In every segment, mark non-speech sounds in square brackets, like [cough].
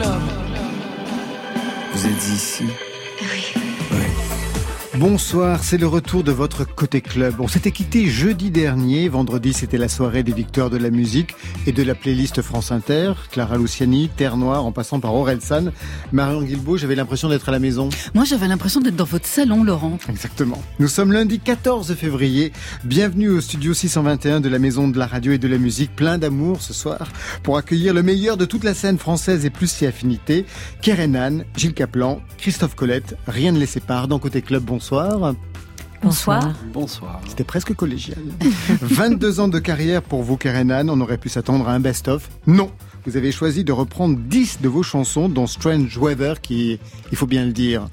club. Vous êtes ici Bonsoir, c'est le retour de votre côté club. On s'était quitté jeudi dernier, vendredi c'était la soirée des victoires de la musique et de la playlist France Inter, Clara Luciani, Terre Noire en passant par Orelsan. Marion Guilbault, j'avais l'impression d'être à la maison. Moi j'avais l'impression d'être dans votre salon Laurent. Exactement. Nous sommes lundi 14 février. Bienvenue au studio 621 de la maison de la radio et de la musique, plein d'amour ce soir pour accueillir le meilleur de toute la scène française et plus si affinité. Kerenan, Gilles Caplan, Christophe Colette, rien ne les sépare dans côté club. Bonsoir. Bonsoir. Bonsoir. C'était presque collégial. [laughs] 22 ans de carrière pour vous, Kerenan. On aurait pu s'attendre à un best-of. Non. Vous avez choisi de reprendre 10 de vos chansons, dont Strange Weather, qui il faut bien le dire,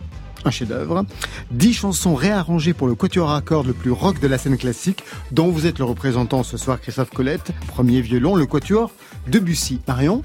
un chef-d'œuvre. 10 chansons réarrangées pour le quatuor à cordes le plus rock de la scène classique, dont vous êtes le représentant ce soir, Christophe Colette, premier violon, le quatuor Debussy. Marion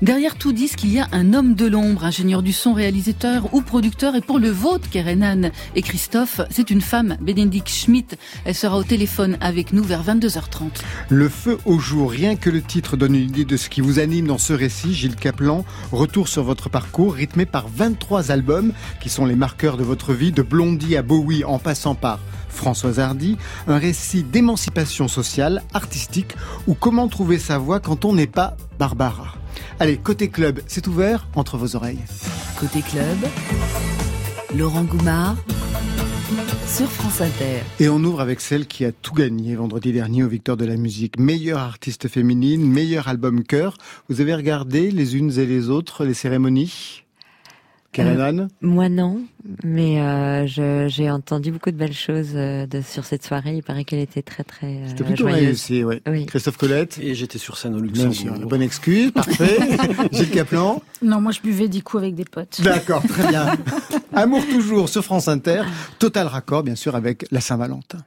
Derrière tout disque, il y a un homme de l'ombre, ingénieur du son, réalisateur ou producteur. Et pour le vôtre, Kerenan et Christophe, c'est une femme, Bénédicte Schmidt. Elle sera au téléphone avec nous vers 22h30. Le feu au jour, rien que le titre donne une idée de ce qui vous anime dans ce récit. Gilles Caplan, retour sur votre parcours rythmé par 23 albums qui sont les marqueurs de votre vie, de Blondie à Bowie en passant par Françoise Hardy, un récit d'émancipation sociale, artistique ou comment trouver sa voix quand on n'est pas Barbara. Allez, côté club, c'est ouvert entre vos oreilles. Côté club, Laurent Goumard sur France Inter. Et on ouvre avec celle qui a tout gagné vendredi dernier aux Victoires de la musique. Meilleure artiste féminine, meilleur album chœur. Vous avez regardé les unes et les autres les cérémonies? Kerenan Euh, Moi non, mais euh, je- j'ai entendu beaucoup de belles choses euh, de, sur cette soirée. Il paraît qu'elle était très très euh, C'était plutôt joyeuse. réussi, ouais. Oui. Christophe Colette Et j'étais sur scène au Bien Luxembourg. sûr, la bonne excuse, parfait. [laughs] Gilles Caplan Non, moi je buvais du coup avec des potes. D'accord, très bien. [laughs] Amour toujours sur France Inter. Total raccord, bien sûr, avec la Saint-Valentin.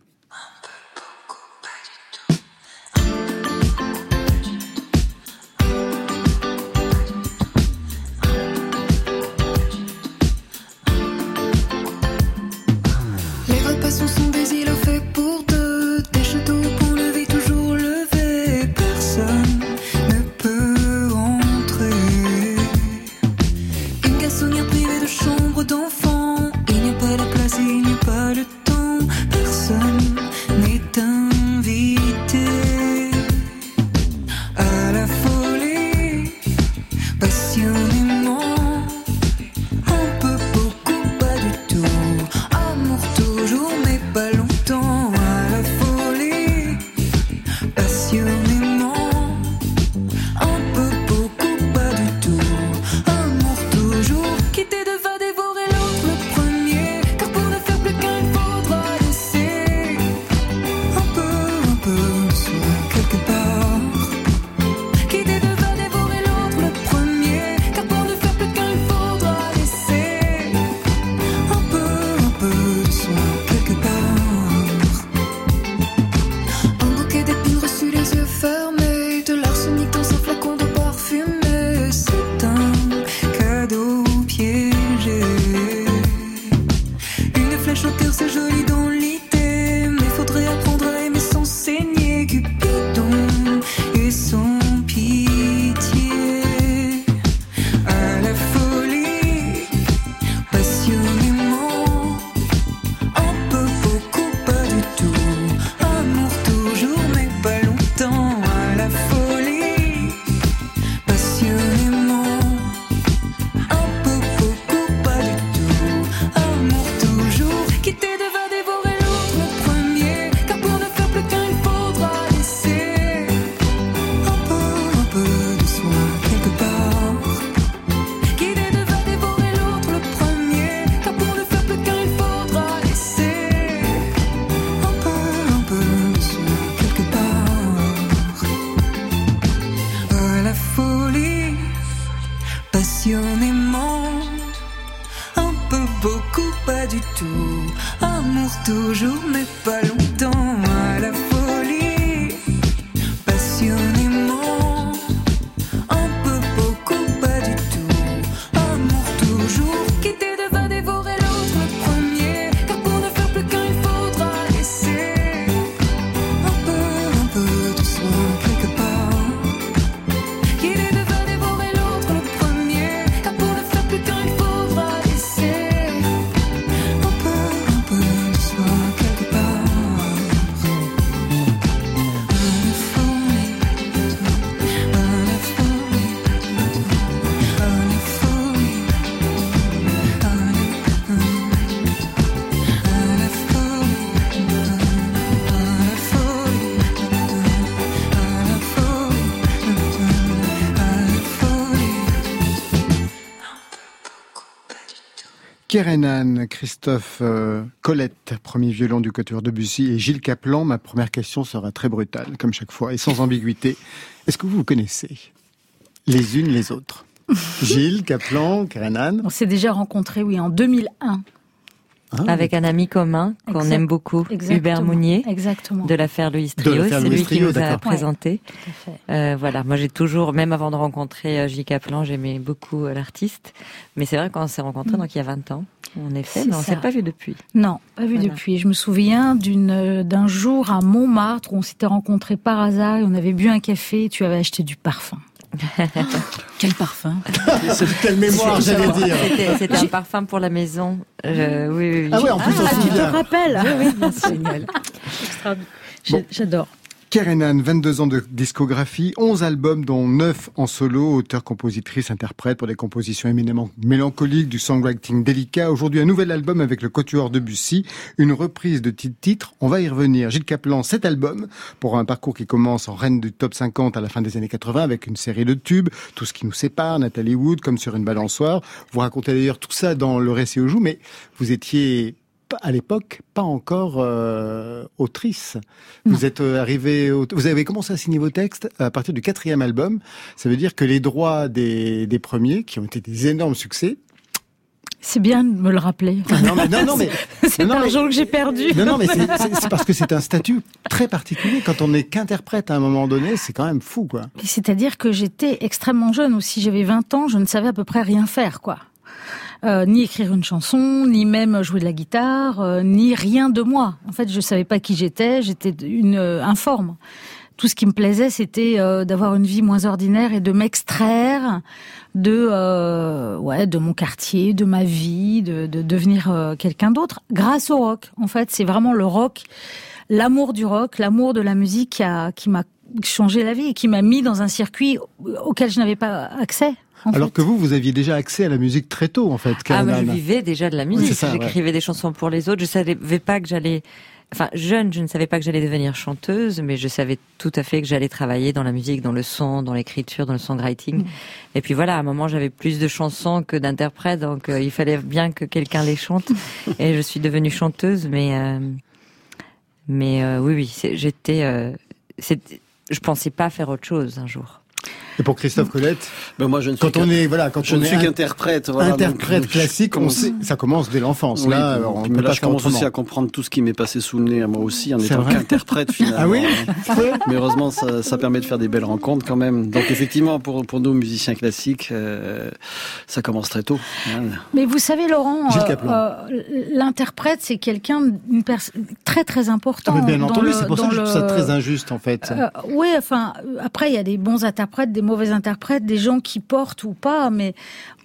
Kerenan, Christophe euh, Colette, premier violon du Quatuor Debussy, et Gilles Caplan. Ma première question sera très brutale, comme chaque fois, et sans ambiguïté. Est-ce que vous vous connaissez les unes les autres? [laughs] Gilles, Caplan, Kerenan? On s'est déjà rencontrés, oui, en 2001. Ah, Avec un ami commun qu'on aime beaucoup, Exactement. Hubert Mounier, Exactement. de l'affaire Louis Trio. C'est Louis lui qui nous a présenté. Tout à fait. Euh, voilà, moi j'ai toujours, même avant de rencontrer euh, J. Kaplan, j'aimais beaucoup euh, l'artiste. Mais c'est vrai qu'on s'est rencontrés donc il y a 20 ans, en effet, C'est mais on ça. s'est pas vu depuis. Non, pas vu Voilà. depuis. Je me souviens d'une euh, d'un jour à Montmartre où on s'était rencontrés par hasard et on avait bu un café et tu avais acheté du parfum. [laughs] Quel parfum Quelle mémoire, j'allais dire C'était- un parfum pour la maison. Euh, oui, oui, oui. Ah oui, en plus, on se tu te rappelles Oui, oui, bien Bon. J'adore. Kerenan, 22 ans de discographie, 11 albums dont 9 en solo, auteur, compositrice, interprète pour des compositions éminemment mélancoliques, du songwriting délicat. Aujourd'hui, un nouvel album avec le Quatuor Debussy, une reprise de titre. On va y revenir. Gilles Caplan, cet album, pour un parcours qui commence en reine du top 50 à la fin des années 80 avec une série de tubes, tout ce qui nous sépare, Nathalie Wood, comme sur une balançoire. Vous racontez d'ailleurs tout ça dans le récit au joue, mais vous étiez à l'époque pas encore euh, autrice. Vous êtes euh, arrivé, au- vous avez commencé à signer vos textes à partir du quatrième album. Ça veut dire que les droits des, des premiers, qui ont été des énormes succès. C'est bien de me le rappeler. Non mais non, non mais [laughs] C'est l'argent que j'ai perdu. non, non, mais c'est- parce que c'est un statut très particulier. Quand on n'est qu'interprète à un moment donné, c'est quand même fou, quoi. C'est-à-dire que j'étais extrêmement jeune aussi. J'avais 20 ans, je ne savais à peu près rien faire, quoi. Euh, ni écrire une chanson, ni même jouer de la guitare, euh, ni rien de moi. En fait, je savais pas qui j'étais. J'étais une euh, informe. Tout ce qui me plaisait, c'était euh, d'avoir une vie moins ordinaire et de m'extraire de euh, ouais de mon quartier, de ma vie, de, de devenir quelqu'un d'autre grâce au rock. En fait, c'est vraiment le rock, l'amour du rock, l'amour de la musique qui a qui m'a changé la vie et qui m'a mis dans un circuit auquel je n'avais pas accès. Alors fait. que vous, vous aviez déjà accès à la musique très tôt, en fait. Ah, moi, je vivais déjà de la musique. ouais. J'écrivais des chansons pour les autres. Je savais pas que j'allais, enfin, jeune, je ne savais pas que j'allais devenir chanteuse, mais je savais tout à fait que j'allais travailler dans la musique, dans le son, dans l'écriture, dans le songwriting. Mm. Et puis voilà, à un moment, j'avais plus de chansons que d'interprètes, donc euh, il fallait bien que quelqu'un les chante. [laughs] Et je suis devenue chanteuse, mais, euh, mais euh, oui, oui, j'étais, euh, je pensais pas faire autre chose un jour. Et pour Christophe Colette, Ben moi, je ne suis quand on est, voilà, quand je on ne est suis qu'interprète. voilà, interprète donc, classique, on commence- sait, ça commence dès l'enfance. Oui, là, on peut là, pas je commence aussi à comprendre tout ce qui m'est passé sous le nez à moi aussi, en étant qu'interprète finalement. Ah oui Mais heureusement, ça, ça permet de faire des belles rencontres quand même. Donc effectivement, pour, pour nous, musiciens classiques, euh, ça commence très tôt. Mais vous savez, Laurent, euh, euh, l'interprète, c'est quelqu'un très très important. Ah, mais bien entendu, c'est pour ça que je trouve ça très injuste, en fait. Euh, oui, enfin, après, il y a des bons interprètes, des mauvais interprètes, des gens qui portent ou pas, mais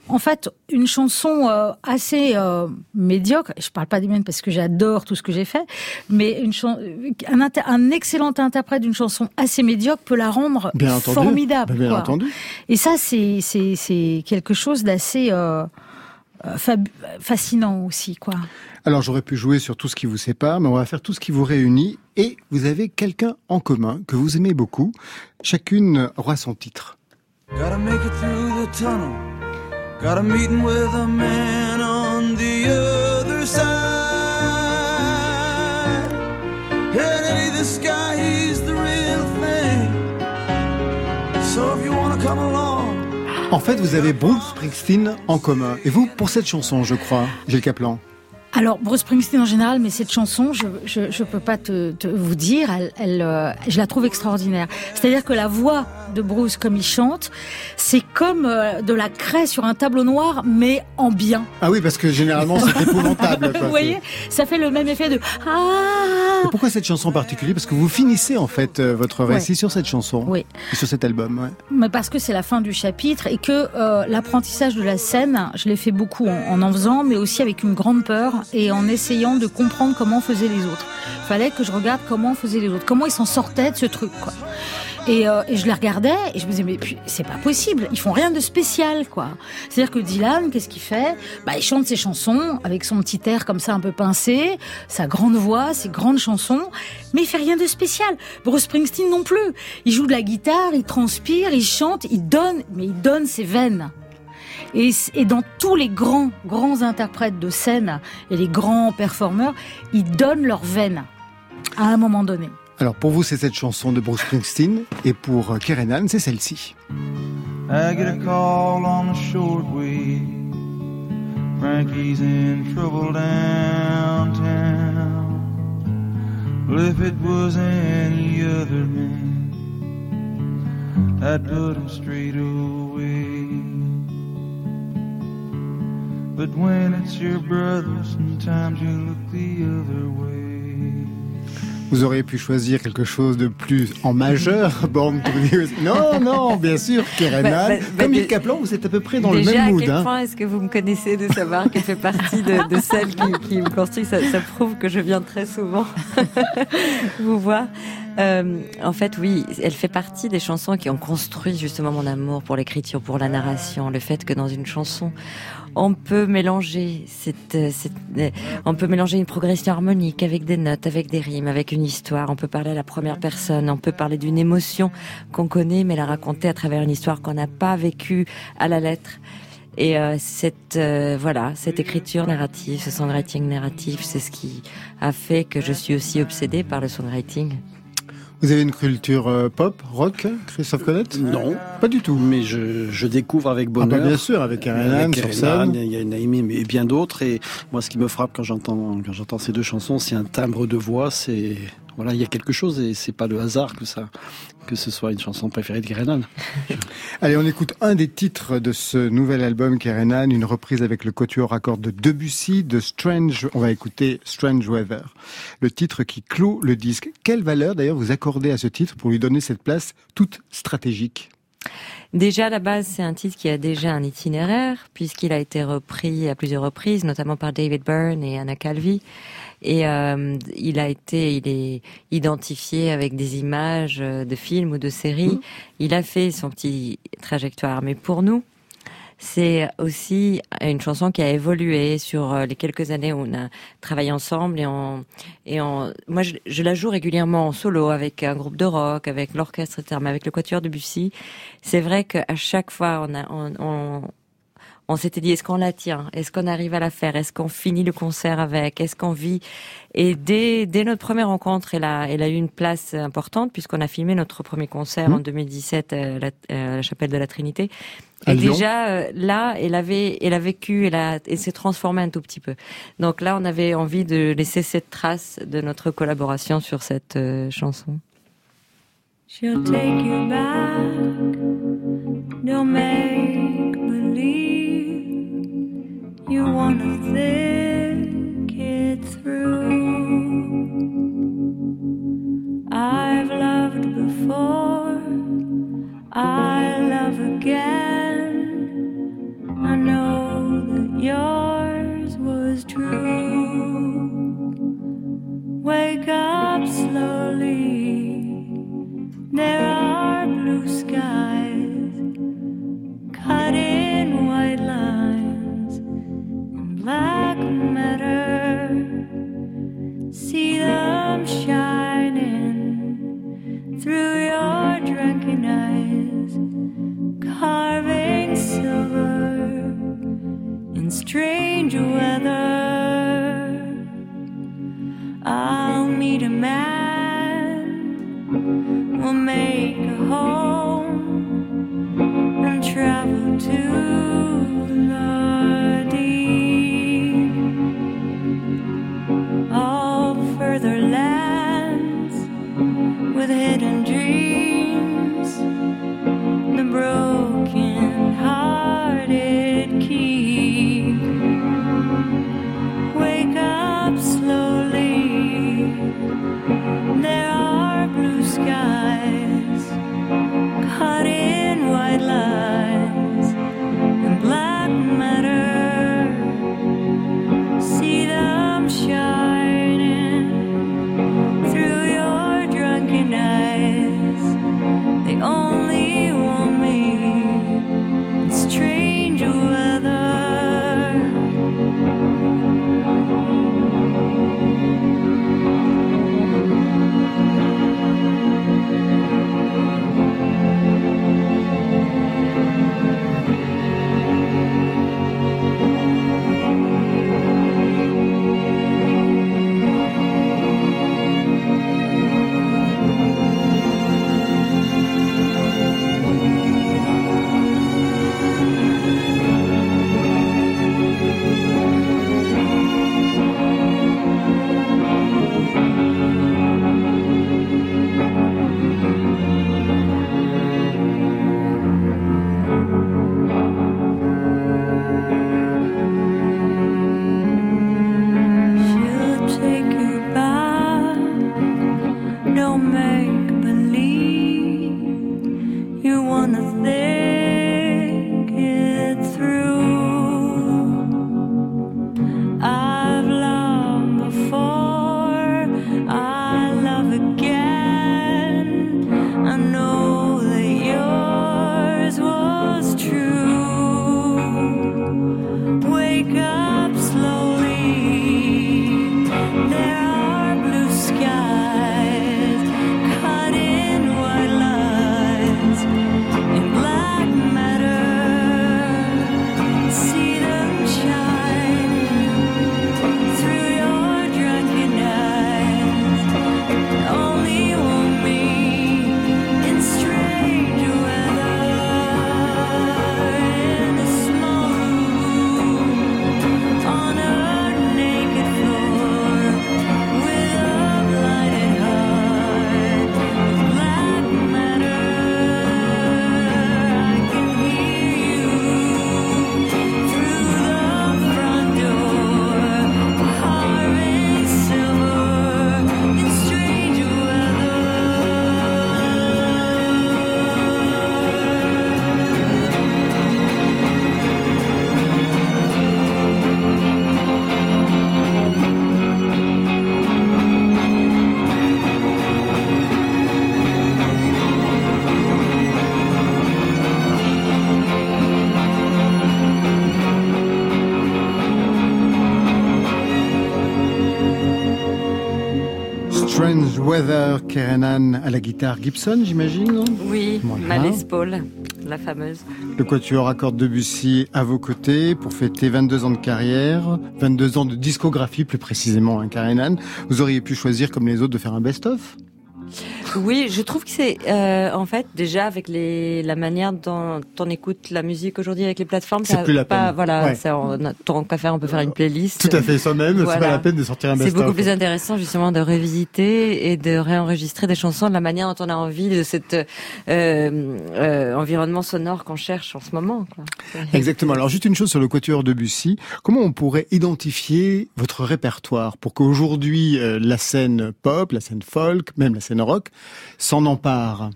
en fait, une chanson euh, assez euh, médiocre, je parle pas des miennes parce que j'adore tout ce que j'ai fait, mais une un, inter- un excellent interprète d'une chanson assez médiocre peut la rendre Bien formidable. Bien entendu. Et ça, c'est quelque chose d'assez euh, fascinant aussi, quoi. Alors j'aurais pu jouer sur tout ce qui vous sépare, mais on va faire tout ce qui vous réunit. Et vous avez quelqu'un en commun que vous aimez beaucoup. Chacune aura son titre. Gotta make it through the tunnel. Got a meeting with a man on the other side. Hey, this guy, he's the real thing. So if you wanna come along. En fait, vous avez Bruce Springsteen en commun. Et vous, pour cette chanson, je crois, Gilles Caplan. Alors Bruce Springsteen en général, mais cette chanson, je je, je peux pas te, te vous dire, elle, elle euh, je la trouve extraordinaire. C'est-à-dire que la voix de Bruce, comme il chante, c'est comme euh, de la craie sur un tableau noir, mais en bien. Ah oui, parce que généralement, c'est épouvantable. quoi. [laughs] Vous voyez, ça fait le même effet de ah. Pourquoi cette chanson en particulier? Parce que vous finissez en fait euh, votre récit sur cette chanson, Oui. et sur cet album. Ouais. Mais parce que c'est la fin du chapitre et que l'apprentissage de la scène, je l'ai fait beaucoup en, en en faisant, mais aussi avec une grande peur et en essayant de comprendre comment faisaient les autres. Fallait que je regarde comment faisaient les autres, comment ils s'en sortaient de ce truc, quoi. Et, euh, et je les regardais et je me disais mais c'est pas possible, ils font rien de spécial quoi. C'est-à-dire que Dylan, qu'est-ce qu'il fait? Bah il chante ses chansons avec son petit air comme ça un peu pincé, sa grande voix, ses grandes chansons, mais il fait rien de spécial. Bruce Springsteen non plus. Il joue de la guitare, il transpire, il chante, il donne, mais il donne ses veines. Et, et dans tous les grands, grands interprètes de scène et les grands performeurs, ils donnent leur veine à un moment donné. Alors pour vous, c'est cette chanson de Bruce Springsteen, et pour euh, Kerenan, c'est celle-ci. I get a call on the shortwave. Frankie's in trouble downtown. Well, if it was any other man, I'd put him straight away. But when it's your brother, sometimes you look the other way. Vous auriez pu choisir quelque chose de plus en majeur, [laughs] Born to be- Non, non, bien sûr, Kerenan. Bah, bah, bah, Comme Yves Kaplan, vous êtes à peu près dans le Déjà, même à mood. quel hein. point est-ce que vous me connaissez de savoir qu'elle fait partie de, de celles qui, qui me construisent ça, ça prouve que je viens très souvent [laughs] vous voir. Euh, en fait, oui, elle fait partie des chansons qui ont construit justement mon amour pour l'écriture, pour la narration, le fait que dans une chanson, on peut mélanger euh, euh, on peut mélanger une progression harmonique avec des notes, avec des rimes, avec une histoire. On peut parler à la première personne, on peut parler d'une émotion qu'on connaît, mais la raconter à travers une histoire qu'on n'a pas vécue à la lettre. Et euh, cette euh, voilà, cette écriture narrative, ce songwriting narratif, c'est ce qui a fait que je suis aussi obsédée par le songwriting. Vous avez une culture euh, pop, rock, Christophe Colette Non, Pas du tout. mais je, je découvre avec Ah bonheur. bah bien sûr, avec Avec sur scène. Il y a Naïmi et bien d'autres. Et moi, ce qui me frappe quand j'entends quand j'entends ces deux chansons, c'est un timbre de voix. C'est voilà, il y a quelque chose et c'est pas le hasard que ça que ce soit une chanson préférée de Kerenan. [laughs] Allez, on écoute un des titres de ce nouvel album Kerenan, une reprise avec le quatuor à cordes de Debussy de Strange. On va écouter Strange Weather, le titre qui clôt le disque. Quelle valeur d'ailleurs vous accordez à ce titre pour lui donner cette place toute stratégique? Déjà, à la base, c'est un titre qui a déjà un itinéraire, puisqu'il a été repris à plusieurs reprises, notamment par David Byrne et Anna Calvi. Et euh, il a été, il est identifié avec des images euh, de films ou de séries. Il a fait son petit trajectoire. Mais pour nous, c'est aussi une chanson qui a évolué sur euh, les quelques années où on a travaillé ensemble et on et on moi je, je la joue régulièrement en solo avec un groupe de rock avec l'orchestre etc mais avec le quatuor de Bussy. C'est vrai qu'à chaque fois on a on, on on s'était dit est-ce qu'on la tient? Est-ce qu'on arrive à la faire? Est-ce qu'on finit le concert avec? Est-ce qu'on vit? Et dès, dès notre première rencontre, elle a, elle a eu une place importante puisqu'on a filmé notre premier concert en 2017 à la, à la chapelle de la Trinité. À Et Lyon. déjà euh, là, elle avait, elle a vécu, elle a, elle s'est transformée un tout petit peu. Donc là, on avait envie de laisser cette trace de notre collaboration sur cette euh, chanson. She'll take you back. Don't make believe you wanna think it through. I've loved before. I love again. À la guitare Gibson, j'imagine. non? Oui, Voilà. ma Les Paul, la fameuse. Le quatuor à cordes Debussy à vos côtés pour fêter 22 ans de carrière, 22 ans de discographie plus précisément, hein, Kerenan. Vous auriez pu choisir comme les autres de faire un best-of? Oui, je trouve que c'est euh, en fait déjà avec les la manière dont on écoute la musique aujourd'hui avec les plateformes, C'est plus la pas peine. voilà, Ouais. ça, on a tant qu'à faire, on peut faire une playlist. Tout à fait soi-même, c'est Voilà. pas la peine de sortir un C'est best-of. beaucoup plus intéressant justement de revisiter et de réenregistrer des chansons de la manière dont on a envie de cet euh, euh, environnement sonore qu'on cherche en ce moment. Quoi. [laughs] Exactement. Alors juste une chose sur le quatuor Debussy. Comment on pourrait identifier votre répertoire pour qu'aujourd'hui euh, la scène pop, la scène folk, même la scène rock s'en empare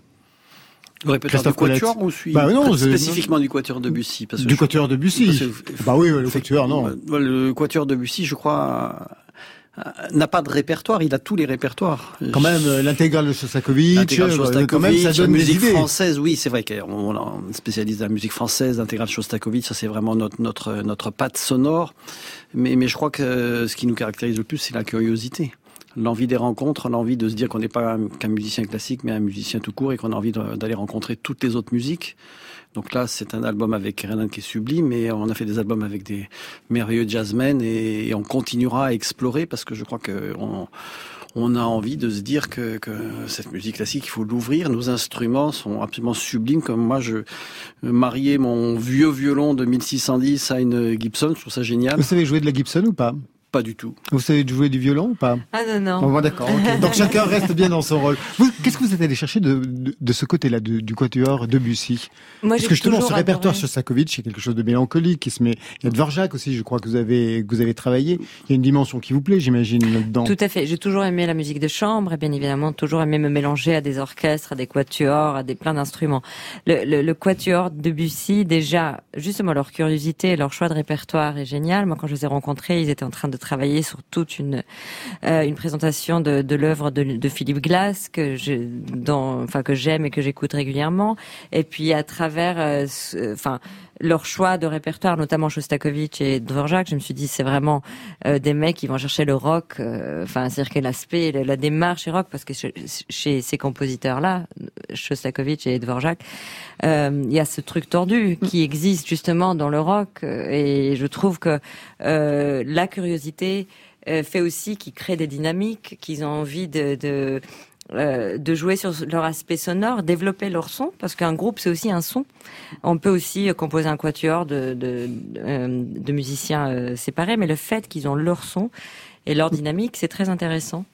Christophe du quatuor ou celui Bah non, spécifiquement du quatuor de Bussy parce que Du je- quatuor parce que- Bah oui, le quatuor, non. Ouais, Le quatuor de Bussy, je crois, euh, n'a pas de répertoire. Il a tous les répertoires. Quand même, euh, l'intégrale de Shostakovich, euh, Shostakovich, quand même, ça la donne des musique idées. française, oui, c'est vrai qu'on on est spécialiste de la musique française, l'intégrale Shostakovich, ça c'est vraiment notre notre notre patte sonore. Mais mais je crois que ce qui nous caractérise le plus, c'est la curiosité, l'envie des rencontres, l'envie de se dire qu'on n'est pas qu'un musicien classique, mais un musicien tout court et qu'on a envie d'aller rencontrer toutes les autres musiques. Donc là, c'est un album avec Renan qui est sublime, mais on a fait des albums avec des merveilleux jazzmen et, et on continuera à explorer parce que je crois que on, on a envie de se dire que, que cette musique classique, il faut l'ouvrir. Nos instruments sont absolument sublimes. Comme moi, je mariais mon vieux violon de 1610 à une Gibson, je trouve ça génial. Vous savez jouer de la Gibson ou pas? Pas du tout. Vous savez jouer du violon ou pas? Ah non non. Bon, bon, d'accord. [laughs] Donc chacun reste bien dans son rôle. Vous- Qu'est-ce que vous êtes allé chercher de, de, de ce côté-là de- du quatuor Debussy Moi, Parce que justement, ce répertoire adoré. Shostakovich, c'est quelque chose de mélancolique qui se met. Il y a Dvorak aussi, je crois que vous avez que vous avez travaillé. Il y a une dimension qui vous plaît, j'imagine là-dedans. Tout à fait. J'ai toujours aimé la musique de chambre et bien évidemment toujours aimé me mélanger à des orchestres, à des quatuors, à des plein d'instruments. Le, le, le quatuor de Bussy, déjà, justement leur curiosité et leur choix de répertoire est génial. Moi, quand je les ai rencontrés, ils étaient en train de travailler sur toute une euh, présentation de, l'œuvre de, Philippe Glass que je, j'aime et que j'écoute régulièrement. Et puis à travers, euh, enfin leur choix de répertoire, notamment Shostakovich et Dvorak, je me suis dit c'est vraiment euh, des mecs qui vont chercher le rock, euh, enfin c'est-à-dire que l'aspect, la, démarche est rock, parce que chez, ces compositeurs-là, Shostakovich et Dvorak, euh, il y a ce truc tordu qui existe justement dans le rock, et je trouve que euh, la curiosité euh, fait aussi qu'ils créent des dynamiques, qu'ils ont envie de, de euh, de jouer sur leur aspect sonore, développer leur son, parce qu'un groupe c'est aussi un son. On peut aussi euh, composer un quatuor de, de, euh, de musiciens séparés, mais le fait qu'ils ont leur son et leur dynamique, c'est très intéressant.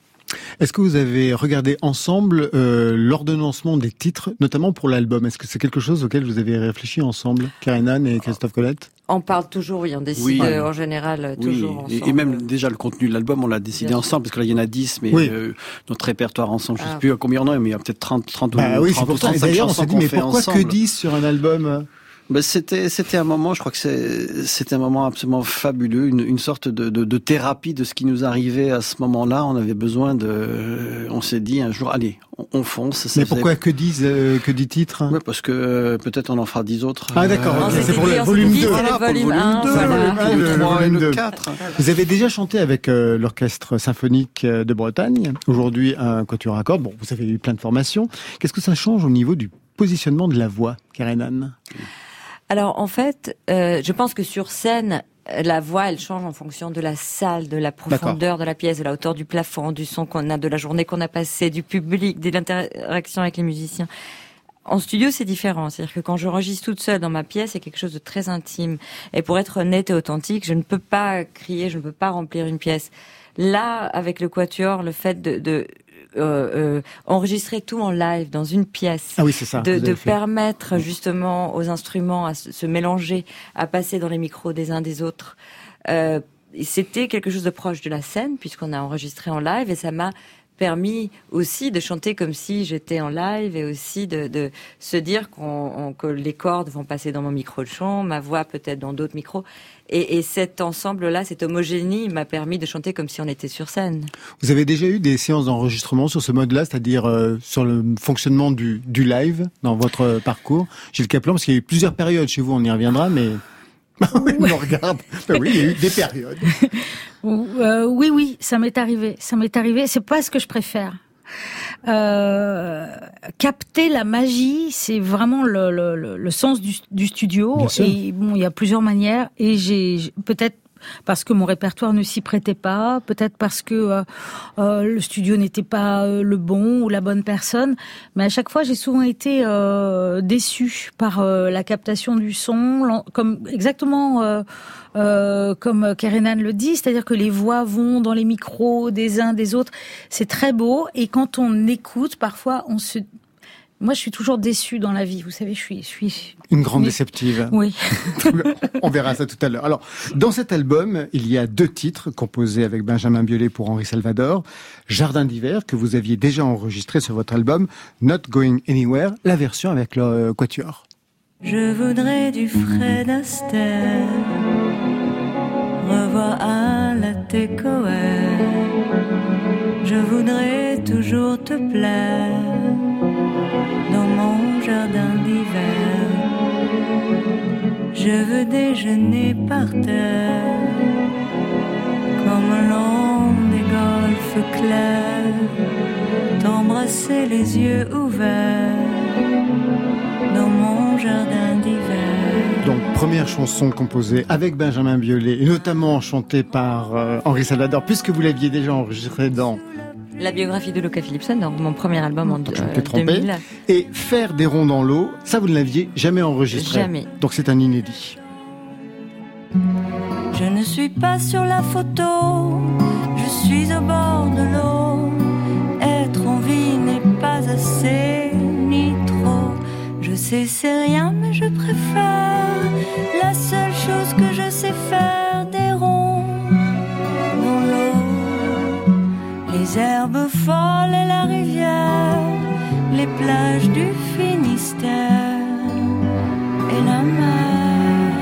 Est-ce que vous avez regardé ensemble euh, l'ordonnancement des titres, notamment pour l'album? Est-ce que c'est quelque chose auquel vous avez réfléchi ensemble, Karen Anne et Christophe Colette? On parle toujours, oui, on décide Oui. euh, en général euh, Oui, toujours et- ensemble. et même déjà le contenu de l'album, on l'a décidé Bien ensemble, parce que là, il y en a 10, mais Oui. euh, notre répertoire ensemble, je ne Ah. sais plus combien il y en a, mais il y a peut-être 30, 30 Bah ou oui, 30 c'est ou pour ça. Et 35 d'ailleurs, on s'est dit, mais pourquoi que ensemble. 10 sur un album Ben, c'était c'était un moment, je crois que c'est c'était un moment absolument fabuleux, une, une sorte de, de, de thérapie de ce qui nous arrivait à ce moment-là. On avait besoin de, on s'est dit un jour, allez, on, on fonce. Ça Mais faisait- pourquoi que 10, euh, que 10 titres Ouais, parce que euh, peut-être on en fera 10 autres. Ah, d'accord, Euh, c'est pour dit, le on volume s'était dit, 2. c'est le Voilà, pour le volume volume 1, 2, voilà. le, Ah, le le 3 et volume le 2. 4. Vous avez déjà chanté avec euh, l'orchestre symphonique euh, de Bretagne, aujourd'hui un quatuor à cordes. Bon, vous avez eu plein de formations. Qu'est-ce que ça change au niveau du positionnement de la voix, Karen Anne? Alors en fait, euh, je pense que sur scène, la voix, elle change en fonction de la salle, de la profondeur de la pièce, de la hauteur du plafond, du son qu'on a, de la journée qu'on a passée, du public, de l'interaction avec les musiciens. En studio, c'est différent. C'est-à-dire que quand je enregistre toute seule dans ma pièce, c'est quelque chose de très intime. Et pour être honnête et authentique, je ne peux pas crier, je ne peux pas remplir une pièce. Là, avec le quatuor, le fait de, de euh, euh, enregistrer tout en live dans une pièce, Ah oui, ça. de, de permettre justement aux instruments à se, mélanger, à passer dans les micros des uns des autres. Euh, C'était quelque chose de proche de la scène puisqu'on a enregistré en live et ça m'a permis aussi de chanter comme si j'étais en live et aussi de, se dire qu'on, on- que les cordes vont passer dans mon micro de chant, ma voix peut-être dans d'autres micros. Et, et cet ensemble-là, cette homogénie m'a permis de chanter comme si on était sur scène. Vous avez déjà eu des séances d'enregistrement sur ce mode-là, c'est-à-dire euh, sur le fonctionnement du, du live dans votre parcours, Gilles Caplan, parce qu'il y a eu plusieurs périodes chez vous, on y reviendra, mais... Bah oui, regarde. Bah oui, il y a eu des périodes. [laughs] Euh, oui, oui, ça m'est arrivé. Ça m'est arrivé. C'est pas ce que je préfère. Euh, capter la magie, c'est vraiment le, le, le, le sens du, du studio. Bien sûr. Et bon, il y a plusieurs manières. Et j'ai- peut-être parce que mon répertoire ne s'y prêtait pas, peut-être parce que euh, euh, le studio n'était pas euh, le bon ou la bonne personne, mais à chaque fois j'ai souvent été déçue par la captation du son, comme exactement comme Karenan le dit, c'est-à-dire que les voix vont dans les micros des uns des autres, c'est très beau. Et quand on écoute, parfois on se moi, je suis toujours déçue dans la vie. Vous savez, je suis, je suis. Une grande Mais- déceptive. Oui. [laughs] On verra ça tout à l'heure. Alors, dans cet album, il y a deux titres composés avec Benjamin Biolay pour Henri Salvador. Jardin d'hiver, que vous aviez déjà enregistré sur votre album Not Going Anywhere, la version avec le euh, Quatuor. Je voudrais du Fred Astaire, revoir à la takeaway. Je voudrais toujours te plaire jardin d'hiver. Je veux déjeuner par terre, comme long des golfes clairs, t'embrasser les yeux ouverts dans mon jardin d'hiver. Donc, première chanson composée avec Benjamin Biolay, et notamment chantée par euh, Henri Salvador, puisque vous l'aviez déjà enregistré dans La biographie de Luca Philipson, donc mon premier album en Je euh, m'étais trompé. 2000. Et Faire des ronds dans l'eau, ça vous ne l'aviez jamais enregistré. Jamais. Donc c'est un inédit. Je ne suis pas sur la photo, je suis au bord de l'eau. Être en vie n'est pas assez ni trop. Je sais c'est rien, mais je préfère la seule chose que je sais faire Les herbes folles et la rivière, les plages du Finistère et la mer.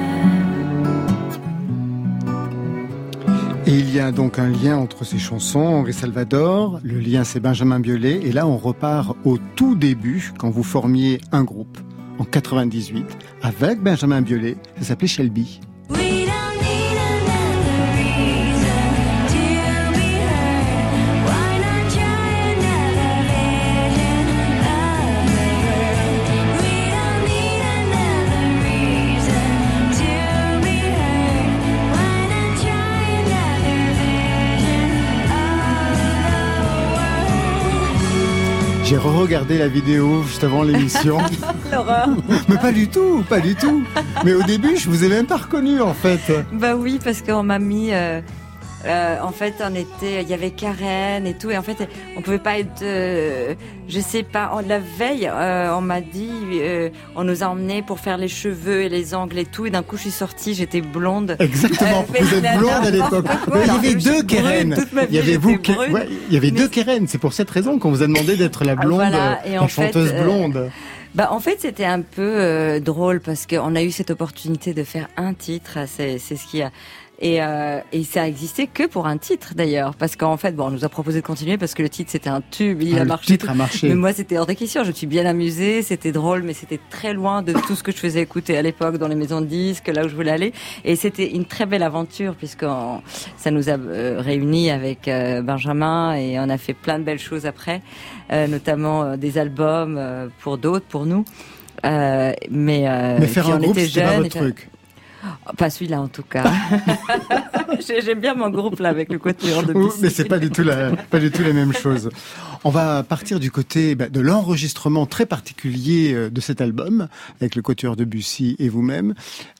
Et il y a donc un lien entre ces chansons, Henri Salvador, le lien c'est Benjamin Biolay, et là on repart au tout début, quand vous formiez un groupe, en 98, avec Benjamin Biolay, ça s'appelait Shelby. We J'ai re-regardé la vidéo juste avant l'émission. [laughs] L'horreur. Mais pas du tout, pas du tout. Mais au début, je vous ai même pas reconnu en fait. Bah oui, parce qu'on m'a mis euh, Euh, en fait, on était, il y avait Karen et tout, et en fait, on pouvait pas être, euh, je sais pas. La veille, euh, on m'a dit, euh, on nous a emmenés pour faire les cheveux et les ongles et tout, et d'un coup, je suis sortie, j'étais blonde. Exactement, Euh, vous êtes blonde à l'époque. Il y avait deux ma Il y avait vous, il y avait deux Keren. C'est pour cette raison qu'on vous a demandé d'être la blonde, voilà. Et la en fait, chanteuse euh, blonde. Bah, en fait, c'était un peu euh, drôle parce qu'on a eu cette opportunité de faire un titre. C'est, c'est ce qui a. Et, euh, et ça a existé que pour un titre d'ailleurs, parce qu'en fait, bon, on nous a proposé de continuer parce que le titre c'était un tube, il Ah, a le marché. titre a marché. Mais moi, c'était hors de question. Je me suis bien amusée, c'était drôle, mais c'était très loin de tout ce que je faisais écouter à l'époque dans les maisons de disques, là où je voulais aller. Et c'était une très belle aventure puisque ça nous a euh, réunis avec euh, Benjamin et on a fait plein de belles choses après, euh, notamment des albums euh, pour d'autres, pour nous. Euh, mais euh, Mais faire un on groupe, était c'était pas votre truc. Pas celui-là en tout cas. [laughs] J'ai- J'aime bien mon groupe là avec le quatuor [laughs] de Bussy. mais c'est pas du tout la, pas du tout la même chose. On va partir du côté bah, de l'enregistrement très particulier euh, de cet album, avec le quatuor de Bussy et vous-même,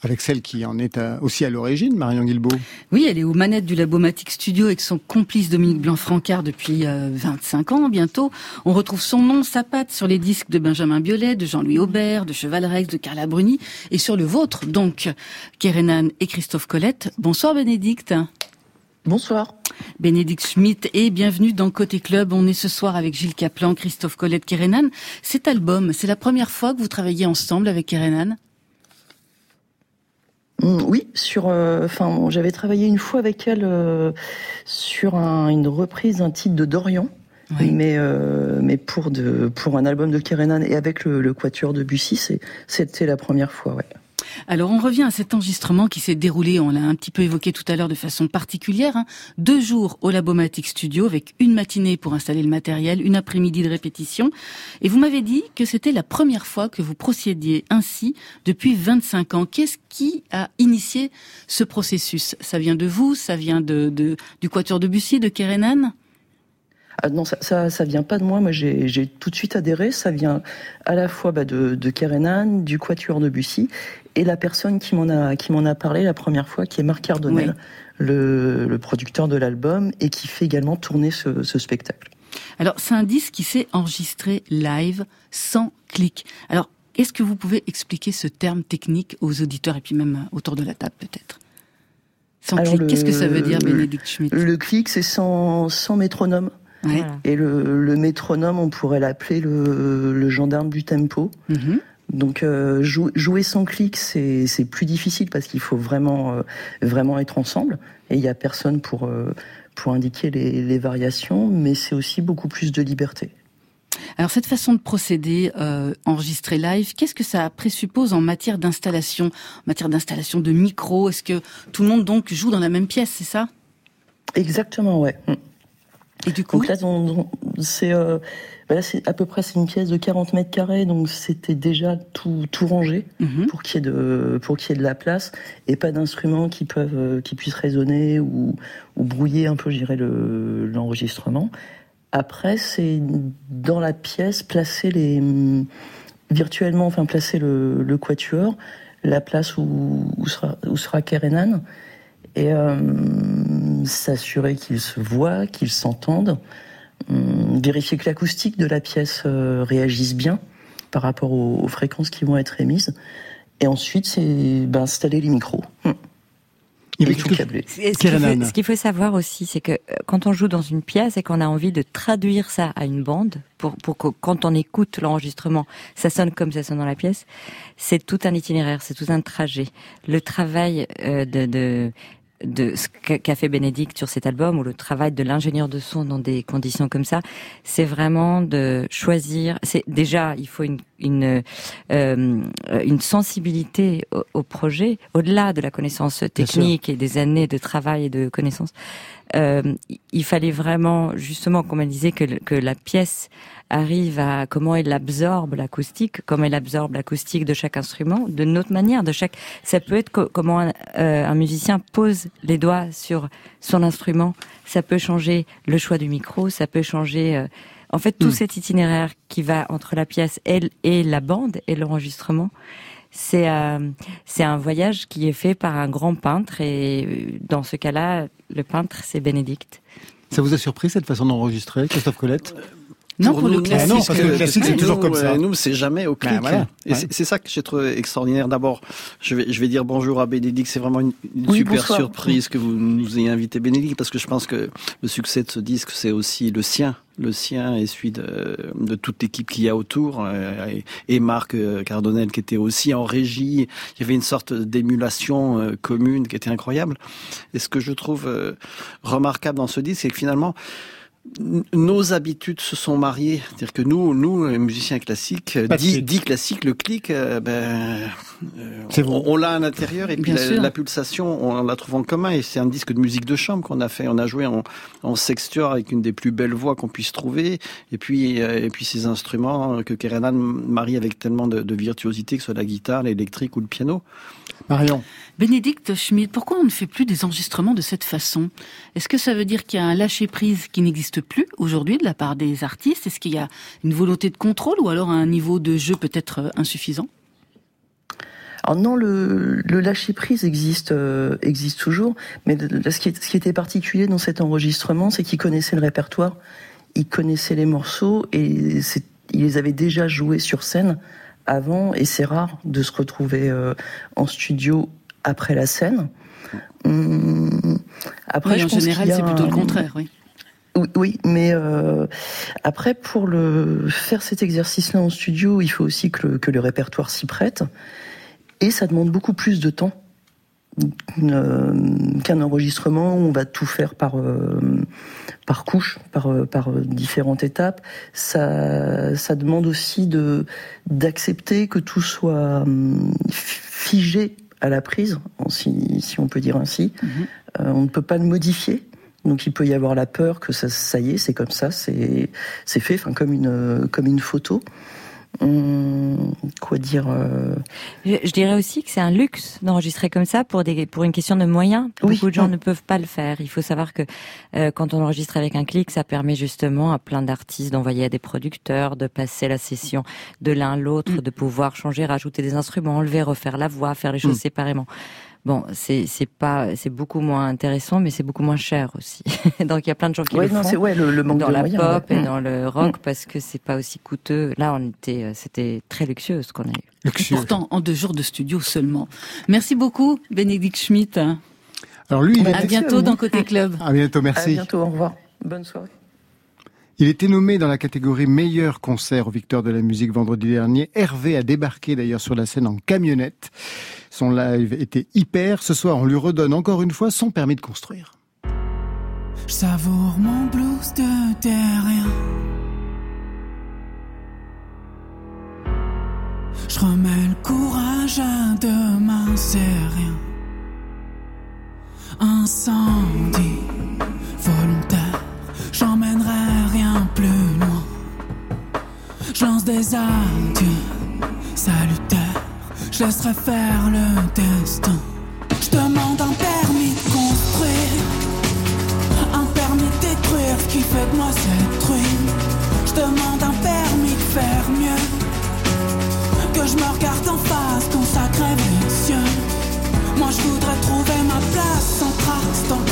avec celle qui en est aussi à l'origine, Marion Guilbault. Oui, elle est aux manettes du Labomatic Studio avec son complice Dominique Blanc-Francard depuis euh, 25 ans bientôt. On retrouve son nom, sa patte sur les disques de Benjamin Biolay, de Jean-Louis Aubert, de Cheval Rex, de Carla Bruni et sur le vôtre, donc, Kerenan et Christophe Colette. Bonsoir Bénédicte. Bonsoir. Bénédicte Schmitt et bienvenue dans Côté Club. On est ce soir avec Gilles Caplan, Christophe Colette, Kerenan. Cet album, c'est la première fois que vous travaillez ensemble avec Kerenan Mm, Oui, sur. euh, Enfin, j'avais travaillé une fois avec elle euh, sur un- une reprise d'un titre de Dorian. Oui. Mais euh, mais pour de pour un album de Kerenan et avec le, le quatuor de Bussy, c'est c'était la première fois, ouais. Alors on revient à cet enregistrement qui s'est déroulé, on l'a un petit peu évoqué tout à l'heure de façon particulière, hein. deux jours au Labomatic Studio avec une matinée pour installer le matériel, une après-midi de répétition. Et vous m'avez dit que c'était la première fois que vous procédiez ainsi depuis 25 ans. Qu'est-ce qui a initié ce processus? Ça vient de vous? Ça vient de, de du Quatuor de Bussy, de Kerenan Ah non, ça, ça, ça vient pas de moi. Moi, j'ai tout de suite adhéré. Ça vient à la fois bah, de, de Kerenan, du Quatuor de Bussy, et la personne qui m'en a qui m'en a parlé la première fois, qui est Marc Cardonnel, le, le producteur de l'album et qui fait également tourner ce, ce spectacle. Alors, c'est un disque qui s'est enregistré live, sans clic. Alors, est-ce que vous pouvez expliquer ce terme technique aux auditeurs et puis même autour de la table, peut-être? Sans Alors, clic, qu'est-ce que ça veut dire, Bénédicte Schmitt? Le clic, c'est sans, sans métronome. Voilà. Et le, le métronome, on pourrait l'appeler le, le gendarme du tempo. Mhm. Donc euh, jou- jouer sans clic, c'est plus difficile parce qu'il faut vraiment euh, vraiment être ensemble et il y a personne pour euh, pour indiquer les, les variations, mais c'est aussi beaucoup plus de liberté. Alors, cette façon de procéder, euh, enregistré live, qu'est-ce que ça présuppose en matière d'installation En matière d'installation de micro, est-ce que tout le monde donc joue dans la même pièce, c'est ça? Exactement, ouais. Et du coup, Donc là, c'est euh, bah là, c'est à peu près c'est une pièce de 40 mètres carrés, donc c'était déjà tout tout rangé. Mhm. pour qu'il y ait de pour qu'il y ait de la place et pas d'instruments qui peuvent euh, qui puissent résonner ou, ou brouiller un peu je dirais le l'enregistrement après c'est dans la pièce placer les virtuellement enfin placer le, le quatuor la place où, où sera où sera Kerenan et euh, s'assurer qu'ils se voient qu'ils s'entendent Hum, vérifier que l'acoustique de la pièce euh, réagisse bien par rapport aux, aux fréquences qui vont être émises. Et ensuite, c'est ben, installer les micros. Hum. Il Et tout câbler. Ce qu'il faut, savoir aussi, c'est que euh, quand on joue dans une pièce et qu'on a envie de traduire ça à une bande, pour, pour que quand on écoute l'enregistrement, ça sonne comme ça sonne dans la pièce, c'est tout un itinéraire, c'est tout un trajet. Le travail euh, de, de, de ce qu'a fait Bénédicte sur cet album, ou le travail de l'ingénieur de son dans des conditions comme ça, c'est vraiment de choisir. C'est déjà, il faut une une euh, une sensibilité au, au projet, au-delà de la connaissance technique et des années de travail et de connaissances. Euh, il fallait vraiment, justement, comme elle disait, que, que la pièce arrive à comment elle absorbe l'acoustique, comment elle absorbe l'acoustique de chaque instrument, de notre manière, de chaque. Ça peut être co- comment un, euh, un musicien pose les doigts sur son instrument. Ça peut changer le choix du micro, ça peut changer. euh, en fait, tout Mm. cet itinéraire qui va entre la pièce, elle et la bande et l'enregistrement, c'est euh, c'est un voyage qui est fait par un grand peintre et dans ce cas-là, le peintre c'est Bénédicte. Ça vous a surpris cette façon d'enregistrer, Christophe Colette? Non, Pour pour le nous, classique. Non, parce que le classique, c'est Nous, toujours comme ça. euh, Nous, c'est jamais au clic. Ben voilà, Et ouais. c'est- ça que j'ai trouvé extraordinaire. D'abord, je vais, je vais dire bonjour à Bénédicte. C'est vraiment une, une Oui, super bonsoir. surprise que vous nous ayez invité, Bénédicte, parce que je pense que le succès de ce disque, c'est aussi le sien. Le sien et celui de, de toute l'équipe qu'il y a autour. euh, Et, et Marc euh, Cardonnel qui était aussi en régie. Il y avait une sorte d'émulation euh, commune qui était incroyable. Et ce que je trouve euh, remarquable dans ce disque, c'est que finalement, nos habitudes se sont mariées. C'est-à-dire que nous, nous, euh, musiciens classiques, euh, dit, dit classique, le clic, euh, ben, euh, on, l'a à l'intérieur et puis la, pulsation, on la trouve en commun. Et c'est un disque de musique de chambre qu'on a fait. On a joué en, en sextuor avec une des plus belles voix qu'on puisse trouver. Et puis, euh, et puis ces instruments que Kerenan marie avec tellement de, de virtuosité, que ce soit la guitare, l'électrique ou le piano. Marion, Bénédicte Schmidt, pourquoi on ne fait plus des enregistrements de cette façon? Est-ce que ça veut dire qu'il y a un lâcher-prise qui n'existe plus aujourd'hui de la part des artistes? Est-ce qu'il y a une volonté de contrôle ou alors un niveau de jeu peut-être euh, insuffisant? Alors non, le, le lâcher prise existe euh, existe toujours, mais ce qui, était particulier dans cet enregistrement, c'est qu'il connaissait le répertoire, il connaissait les morceaux et c'est- il les avait déjà joués sur scène avant, et c'est rare de se retrouver euh, en studio après la scène. Hum, après, Oui, je en pense général, c'est plutôt le contraire, oui. oui, oui, mais euh, après pour le faire cet exercice-là en studio, il faut aussi que le, que le répertoire s'y prête, et ça demande beaucoup plus de temps euh, qu'un enregistrement où on va tout faire par euh, par couche, par par euh, différentes étapes. Ça ça demande aussi de d'accepter que tout soit hum, figé à la prise, si si on peut dire ainsi. Mhm. Euh, on ne peut pas le modifier. Donc il peut y avoir la peur que ça, ça y est, c'est comme ça, c'est fait, enfin comme une comme une photo. Hum, quoi dire euh, Je, je dirais aussi que c'est un luxe d'enregistrer comme ça pour des pour une question de moyens. Oui. Beaucoup de gens ne peuvent pas le faire. Il faut savoir que euh, quand on enregistre avec un clic, ça permet justement à plein d'artistes d'envoyer à des producteurs, de passer la session de l'un à l'autre, Mm. de pouvoir changer, rajouter des instruments, enlever, refaire la voix, faire les choses Mm. séparément. Bon, c'est c'est pas c'est beaucoup moins intéressant, mais c'est beaucoup moins cher aussi. [laughs] Donc il y a plein de gens qui Ouais, le non, font ouais le, le manque dans de la moyens. pop ouais. et dans le rock parce que c'est pas aussi coûteux. Là, on était, euh, c'était très luxueux ce qu'on a eu. Et luxueux. pourtant, en deux jours de studio seulement. Merci beaucoup, Bénédicte Schmidt. Alors lui, il. À bientôt dans Côté Club. À bientôt, À merci. bientôt, au revoir. Bonne soirée. Il était nommé dans la catégorie meilleur concert aux Victoires de la musique vendredi dernier. Hervé a débarqué d'ailleurs sur la scène en camionnette. Son live était hyper. Ce soir, on lui redonne encore une fois son permis de construire. Je savoure mon blues de. Je remets le courage à demain, c'est rien. Incendie volontaire, j'emmènerai rien plus loin. Je des adieux salutaires, je laisserai faire le destin. Je demande un permis de construire. Un permis de détruire qui fait de moi cette ruine. Je demande un permis de faire mieux. Que je me regarde en face les yeux. Moi je voudrais trouver ma place sans trace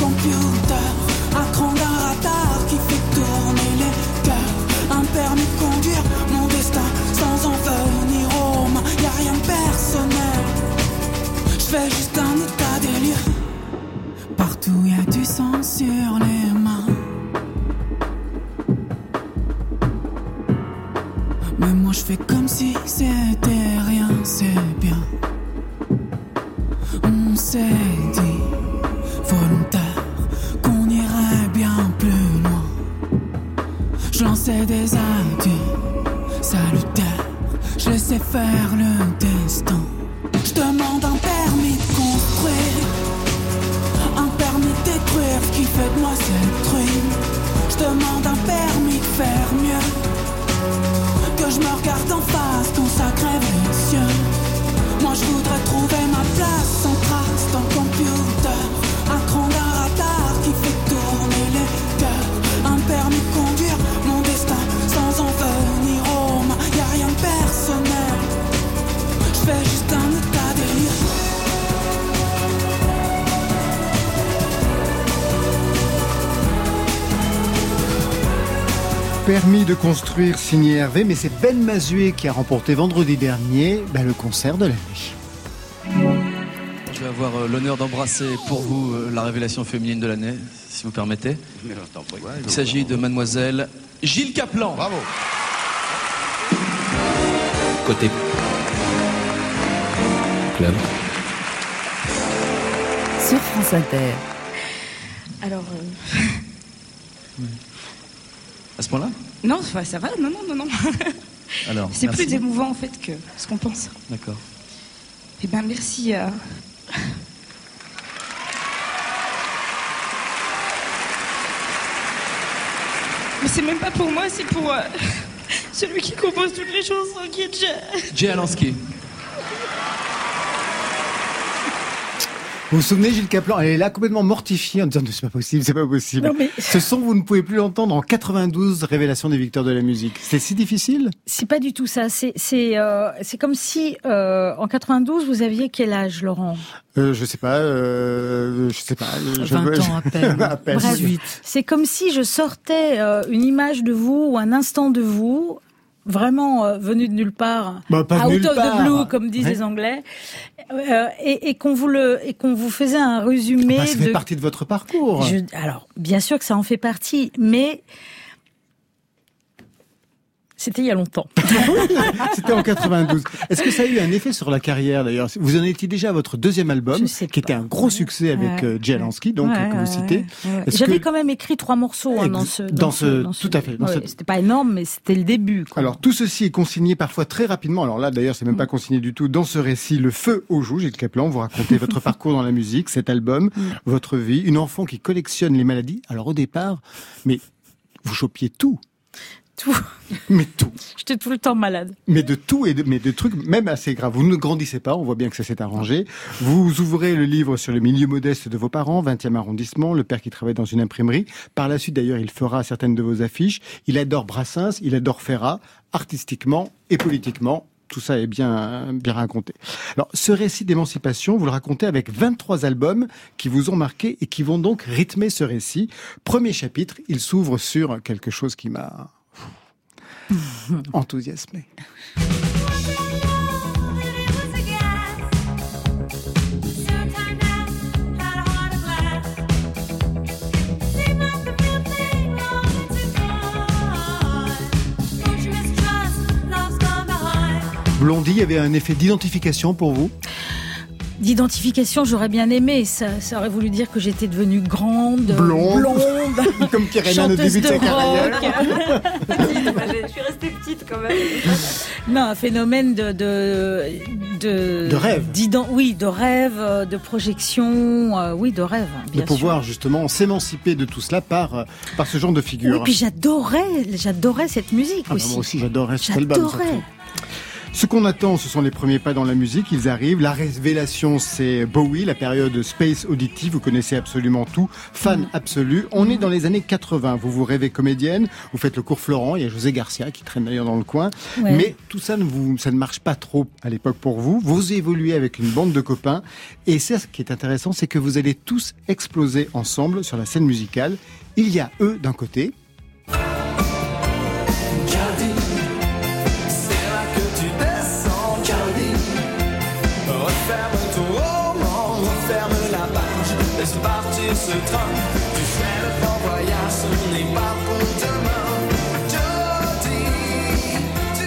de construire signé Hervé, mais c'est Ben Mazué qui a remporté vendredi dernier bah, le concert de l'année. Je vais avoir euh, l'honneur d'embrasser pour vous euh, la révélation féminine de l'année, si vous permettez. Il s'agit de mademoiselle Gilles Caplan. Bravo. Côté club. Sur France Inter. Alors, euh, [laughs] À ce point-là non, ça ça va, non, non, non, non. [laughs] Alors, C'est plus émouvant en fait que ce qu'on pense. D'accord. Eh ben, merci. euh, [laughs] Mais c'est même pas pour moi, c'est pour euh, [laughs] celui qui compose toutes les chansons, qui est Jay. Jay Alansky. Vous vous souvenez, Gilles Caplan, elle est là complètement mortifiée en disant c'est pas possible, c'est pas possible. Non, mais- Ce son, vous ne pouvez plus l'entendre en 92 révélations des victoires de la musique. C'est si difficile? C'est pas du tout ça. C'est c'est euh, c'est comme si euh, en 92 vous aviez quel âge, Laurent? Euh, Je sais pas, euh, je sais pas. euh, je 20 veux- ans à peine. [laughs] à peine. Bref. 18. C'est comme si je sortais euh, une image de vous ou un instant de vous, vraiment euh, venu de nulle part, Bah, pas de out of part. the blue, comme disent Ouais. les Anglais, euh, et, et qu'on vous le et qu'on vous faisait un résumé Bah, ça fait de. partie de votre parcours. Je- alors, bien sûr que ça en fait partie, mais c'était il y a longtemps. [laughs] C'était en 92. Est-ce que ça a eu un effet sur la carrière d'ailleurs? Vous en étiez déjà à votre deuxième album, qui était un gros succès avec Ouais. euh, Alansky, donc Ouais, que vous ouais, citez. ouais, ouais. J'avais que- quand même écrit trois morceaux hein, dans ce dans ce- tout à fait, Ouais, C'était pas énorme, mais c'était le début. Quoi. Alors tout ceci est consigné parfois très rapidement. Alors là d'ailleurs c'est même Mm. pas consigné du tout. Dans ce récit, le feu aux joues, Gilles Caplan, vous racontez votre [laughs] parcours dans la musique, cet album, Mm. votre vie, une enfant qui collectionne les maladies. Alors au départ, mais vous chopiez tout, Tout. [laughs] mais tout, J'étais tout le temps malade. mais de tout et de, mais de trucs même assez graves. Vous ne grandissez pas, on voit bien que ça s'est arrangé. Vous ouvrez le livre sur le milieu modeste de vos parents, 20e arrondissement, le père qui travaille dans une imprimerie. Par la suite d'ailleurs, il fera certaines de vos affiches. Il adore Brassens, il adore Ferrat, artistiquement et politiquement. Tout ça est bien, bien raconté. Alors, ce récit d'émancipation, vous le racontez avec 23 albums qui vous ont marqué et qui vont donc rythmer ce récit. Premier chapitre, il s'ouvre sur quelque chose qui m'a [laughs] enthousiasmé. Blondie avait un effet d'identification pour vous? D'identification, j'aurais bien aimé. Ça, ça aurait voulu dire que j'étais devenue grande, Blonde. blonde, [laughs] Comme Kirena au chanteuse début de de sa carrière. rock. Je suis restée petite quand même. [laughs] Non, un phénomène de de de, De rêve. d'ident- Oui, de rêve, euh, de projection, euh, oui, de rêve. De Bien sûr. pouvoir justement s'émanciper de tout cela par, euh, par ce genre de Oui, figure. puis j'adorais, j'adorais cette musique Ah bah, aussi. moi aussi j'adorais cet album. J'adorais. Ce qu'on attend, ce sont les premiers pas dans la musique, ils arrivent. La révélation, c'est Bowie, la période Space Auditive, vous connaissez absolument tout, fan Mm. absolu. On est dans les années 80, vous vous rêvez comédienne, vous faites le cours Florent, il y a José Garcia qui traîne d'ailleurs dans le coin. Ouais. Mais tout ça ne, vous, ça ne marche pas trop à l'époque pour vous. Vous évoluez avec une bande de copains. Et c'est ce qui est intéressant, c'est que vous allez tous exploser ensemble sur la scène musicale. Il y a eux d'un côté,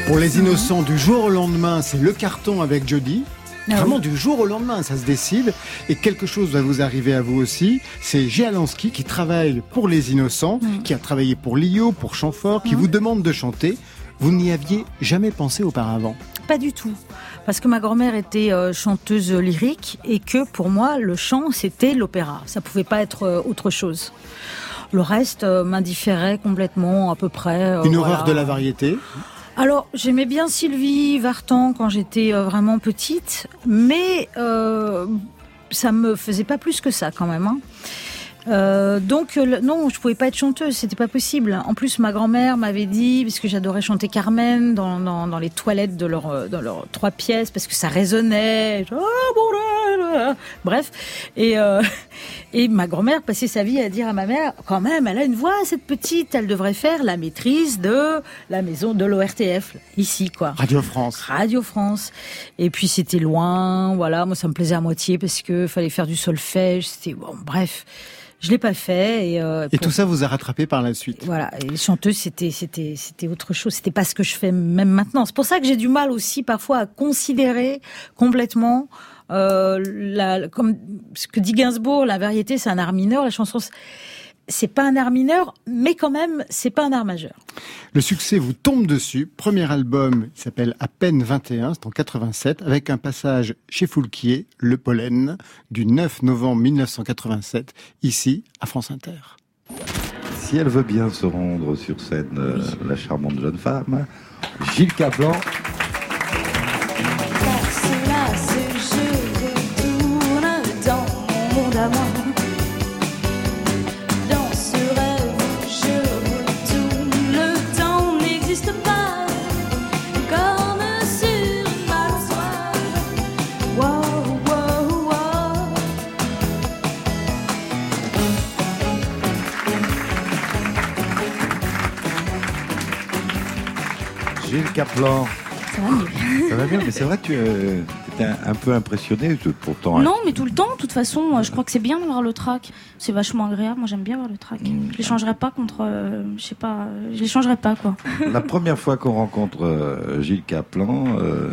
Pour les innocents, du jour au lendemain, c'est le carton avec Jody. Ah Vraiment du jour au lendemain, ça se décide. Et quelque chose va vous arriver à vous aussi. C'est Gialansky qui travaille pour les innocents, Mm. qui a travaillé pour Lio, pour Chamfort, qui vous demande de chanter. Vous n'y aviez jamais pensé auparavant. Pas du tout. Parce que ma grand-mère était euh, chanteuse lyrique et que pour moi, le chant, c'était l'opéra. Ça pouvait pas être euh, autre chose. Le reste euh, m'indifférait complètement, à peu près. Une voilà. horreur de la variété. Alors, j'aimais bien Sylvie Vartan quand j'étais euh, vraiment petite, mais euh, ça me faisait pas plus que ça quand même. hein. Euh, donc euh, non, je pouvais pas être chanteuse, c'était pas possible. En plus, ma grand-mère m'avait dit, parce que j'adorais chanter Carmen dans, dans, dans les toilettes de leur euh, dans leurs trois pièces, parce que ça résonnait. Bref. Et, euh, [laughs] et ma grand-mère passait sa vie à dire à ma mère, quand même, elle a une voix, cette petite, elle devrait faire la maîtrise de la maison de l'ORTF, ici, quoi. Radio France. Radio France. Et puis c'était loin, voilà, moi ça me plaisait à moitié parce que fallait faire du solfège, c'était bon, bref. Je l'ai pas fait et, euh, Et pour- tout ça vous a rattrapé par la suite. voilà, et les chanteuses, c'était, c'était, c'était autre chose. C'était pas ce que je fais même maintenant. C'est pour ça que j'ai du mal aussi parfois à considérer complètement, euh, la, comme ce que dit Gainsbourg, la variété, c'est un art mineur. La chanson, c'est- pas un art mineur, mais quand même, c'est pas un art majeur. Le succès vous tombe dessus. Premier album, il s'appelle À peine 21, c'est en 87, avec un passage chez Foulquier, Le Pollen, du 9 novembre 1987, ici, à France Inter. Si elle veut bien se rendre sur scène, euh, la charmante jeune femme, Gilles Caplan. Caplan. Ça va mieux. Ça va bien, mais c'est vrai que tu euh, étais un, un peu impressionné, pourtant. hein. Non, mais tout le temps, de toute façon, euh, je crois que c'est bien d'avoir le track. C'est vachement agréable. Moi, j'aime bien avoir le track. Je les changerais pas contre, euh, je sais pas, je les changerais pas, quoi. [laughs] La première fois qu'on rencontre euh, Gilles Caplan,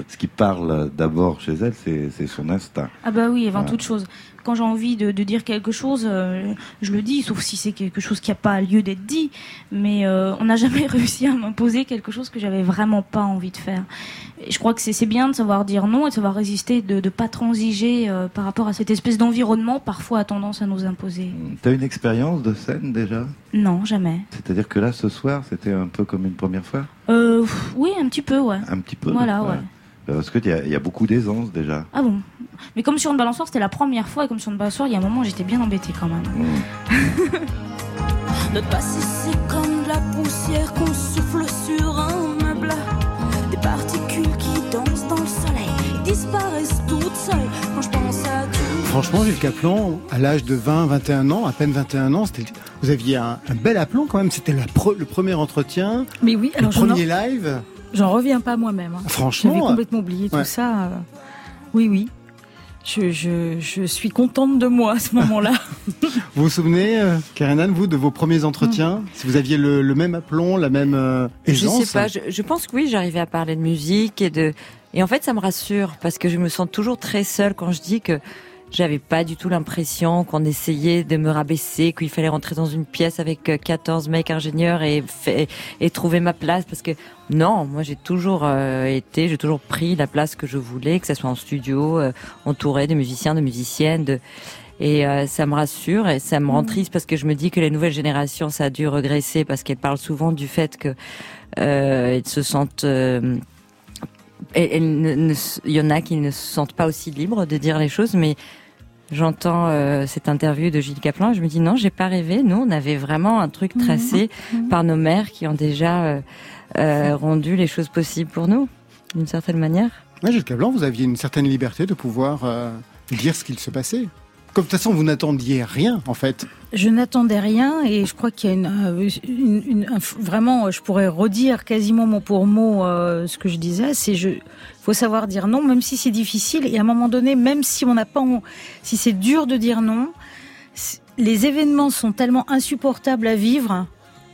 ce qui parle d'abord chez elle, c'est son instinct. Ah bah oui, avant toute chose. Quand j'ai envie de, de dire quelque chose, euh, je le dis, sauf si c'est quelque chose qui n'a pas lieu d'être dit. Mais euh, on n'a jamais [laughs] réussi à m'imposer quelque chose que j'avais vraiment pas envie de faire. Et je crois que c'est bien de savoir dire non et de savoir résister, de ne pas transiger euh, par rapport à cette espèce d'environnement parfois a tendance à nous imposer. T'as une expérience de scène déjà? Non, jamais. C'est-à-dire que là, ce soir, c'était un peu comme une première fois? Oui, un petit peu, ouais. Un petit peu Voilà, ouais. Parce qu'il y, y a beaucoup d'aisance déjà. Ah bon? Mais comme sur une balançoire, c'était la première fois, et comme sur une balançoire, il y a un moment, j'étais bien embêtée quand même. Notre passé c'est comme de la poussière qu'on souffle sur un meuble. Des particules qui dansent dans le soleil et disparaissent toutes seules quand je pense à tout. Franchement, Gilles Caplan, à l'âge de 20, 21 ans, à peine 21 ans, c'était, vous aviez un, un bel aplomb quand même. C'était pre- le premier entretien, Mais oui, alors le premier live. J'en reviens pas moi-même. hein. Franchement, J'avais complètement oublié ouais. tout ça. euh. Oui, oui. Je, je, je suis contente de moi à ce moment-là. [laughs] Vous vous souvenez, euh, Karenan, vous, de vos premiers entretiens Si vous aviez le, le même aplomb, la même euh, Je aisance sais pas, je, je pense que oui, j'arrivais à parler de musique et de et en fait ça me rassure parce que je me sens toujours très seule quand je dis que j'avais pas du tout l'impression qu'on essayait de me rabaisser, qu'il fallait rentrer dans une pièce avec euh, 14 mecs ingénieurs et, fait- et trouver ma place parce que non, moi j'ai toujours euh, été, j'ai toujours pris la place que je voulais, que ce soit en studio, euh, entouré de musiciens, de musiciennes, de et euh, ça me rassure et ça me rend triste parce que je me dis que les nouvelles générations, ça a dû regresser parce qu'elles parlent souvent du fait que euh, elles se sentent euh, ne- ne il y en a qui ne se sentent pas aussi libres de dire les choses, mais j'entends euh, cette interview de Gilles Caplan et je me dis non, j'ai pas rêvé. Nous, on avait vraiment un truc tracé par nos mères qui ont déjà euh, euh, rendu les choses possibles pour nous, d'une certaine manière. Ouais, Gilles Caplan, vous aviez une certaine liberté de pouvoir euh, dire ce qu'il se passait. Comme de toute façon, vous n'attendiez rien, en fait. Je n'attendais rien et je crois qu'il y a une, une- une- un- vraiment, je pourrais redire quasiment mot pour mot euh, ce que je disais. C'est je, faut savoir dire non, même si c'est difficile. Et à un moment donné, même si on n'a pas, si c'est dur de dire non, les événements sont tellement insupportables à vivre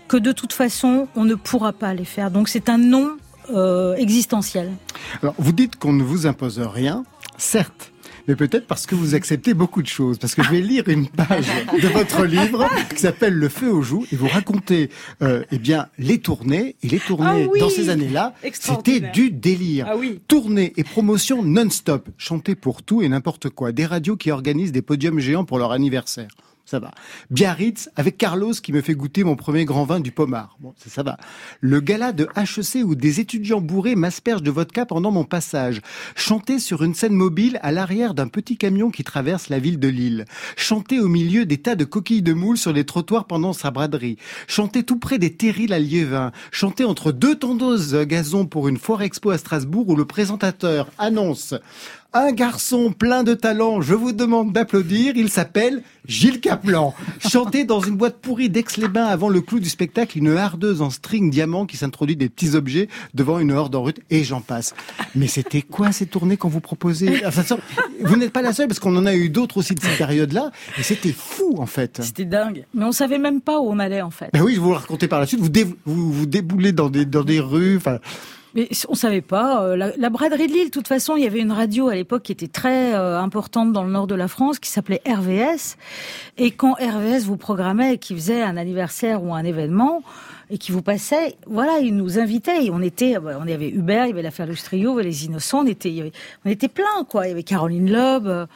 que de toute façon, on ne pourra pas les faire. Donc c'est un non euh, existentiel. Alors, vous dites qu'on ne vous impose rien, certes. Mais peut-être parce que vous acceptez beaucoup de choses. Parce que je vais lire une page de votre livre qui s'appelle Le feu aux joues et vous racontez, euh, eh bien, les tournées. Et les tournées, Ah oui dans ces années-là, c'était du délire. Ah oui. Tournées et promotions non-stop. Chanter pour tout et n'importe quoi. Des radios qui organisent des podiums géants pour leur anniversaire. Ça va. Biarritz avec Carlos qui me fait goûter mon premier grand vin du Pomard. Bon, ça, ça va. Le gala de HEC où des étudiants bourrés m'aspergent de vodka pendant mon passage. Chanter sur une scène mobile à l'arrière d'un petit camion qui traverse la ville de Lille. Chanter au milieu des tas de coquilles de moules sur les trottoirs pendant sa braderie. Chanter tout près des terrils à Liévin. Chanter entre deux tondeuses gazon pour une foire expo à Strasbourg où le présentateur annonce Un garçon plein de talent, je vous demande d'applaudir, il s'appelle Gilles Caplan. Chanté dans une boîte pourrie d'Aix-les-Bains avant le clou du spectacle, une hardeuse en string diamant qui s'introduit des petits objets devant une horde en route, et j'en passe. Mais c'était quoi ces tournées qu'on vous proposait? Enfin, Vous n'êtes pas la seule, parce qu'on en a eu d'autres aussi de cette période-là, et c'était fou en fait. C'était dingue. Mais on savait même pas où on allait en fait. Ben oui, je vous le raconter par la suite, vous, dé- vous, vous déboulez dans des, dans des rues, enfin... Mais on savait pas. euh, La, la braderie de Lille, de toute façon, il y avait une radio à l'époque qui était très euh, importante dans le nord de la France, qui s'appelait RVS. Et quand RVS vous programmait, qui faisait un anniversaire ou un événement, et qui vous passait, voilà, il nous invitait. Et on était, euh, on avait Hubert, il y avait l'affaire du Trio, il y avait les Innocents, on était, y on était plein, quoi. Il y avait Caroline Loeb.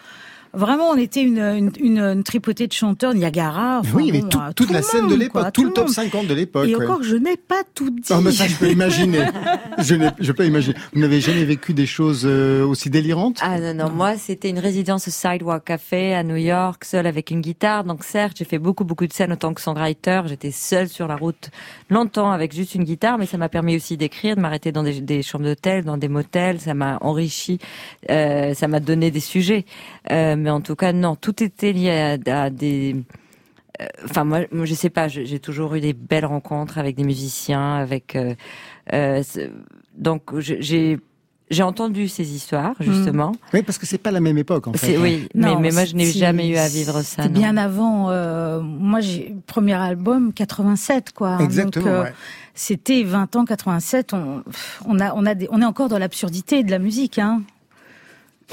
Vraiment, on était une, une, une, une tripotée de chanteurs, Niagara. Mais enfin, oui, bon, tout- euh, toute tout la scène monde, de l'époque, tout le top monde. 50 de l'époque. Et ouais. encore, je n'ai pas tout dit. Ah, mais ça, je peux imaginer. [laughs] je, je peux imaginer. Vous n'avez jamais vécu des choses euh, aussi délirantes? Ah non, non, moi c'était une résidence au Sidewalk Café à New York, seule avec une guitare. Donc certes, j'ai fait beaucoup, beaucoup de scènes en tant que songwriter. J'étais seule sur la route longtemps avec juste une guitare, mais ça m'a permis aussi d'écrire, de m'arrêter dans des, des chambres d'hôtel, dans des motels. Ça m'a enrichi, euh, ça m'a donné des sujets. Euh, mais en tout cas, non, tout était lié à, à des... euh, Enfin, moi, moi, je sais pas. J'ai toujours eu des belles rencontres avec des musiciens, avec. euh, euh, donc, j'ai j'ai entendu ces histoires justement. Oui, parce que c'est pas la même époque en fait. Oui, mais, Non, mais moi je n'ai jamais eu à vivre ça. C'était bien avant. euh, moi, j'ai premier album 87, quoi. Exactement, Donc, euh, ouais. C'était 20 ans 87. On, on a, on a, des, on est encore dans l'absurdité de la musique, hein.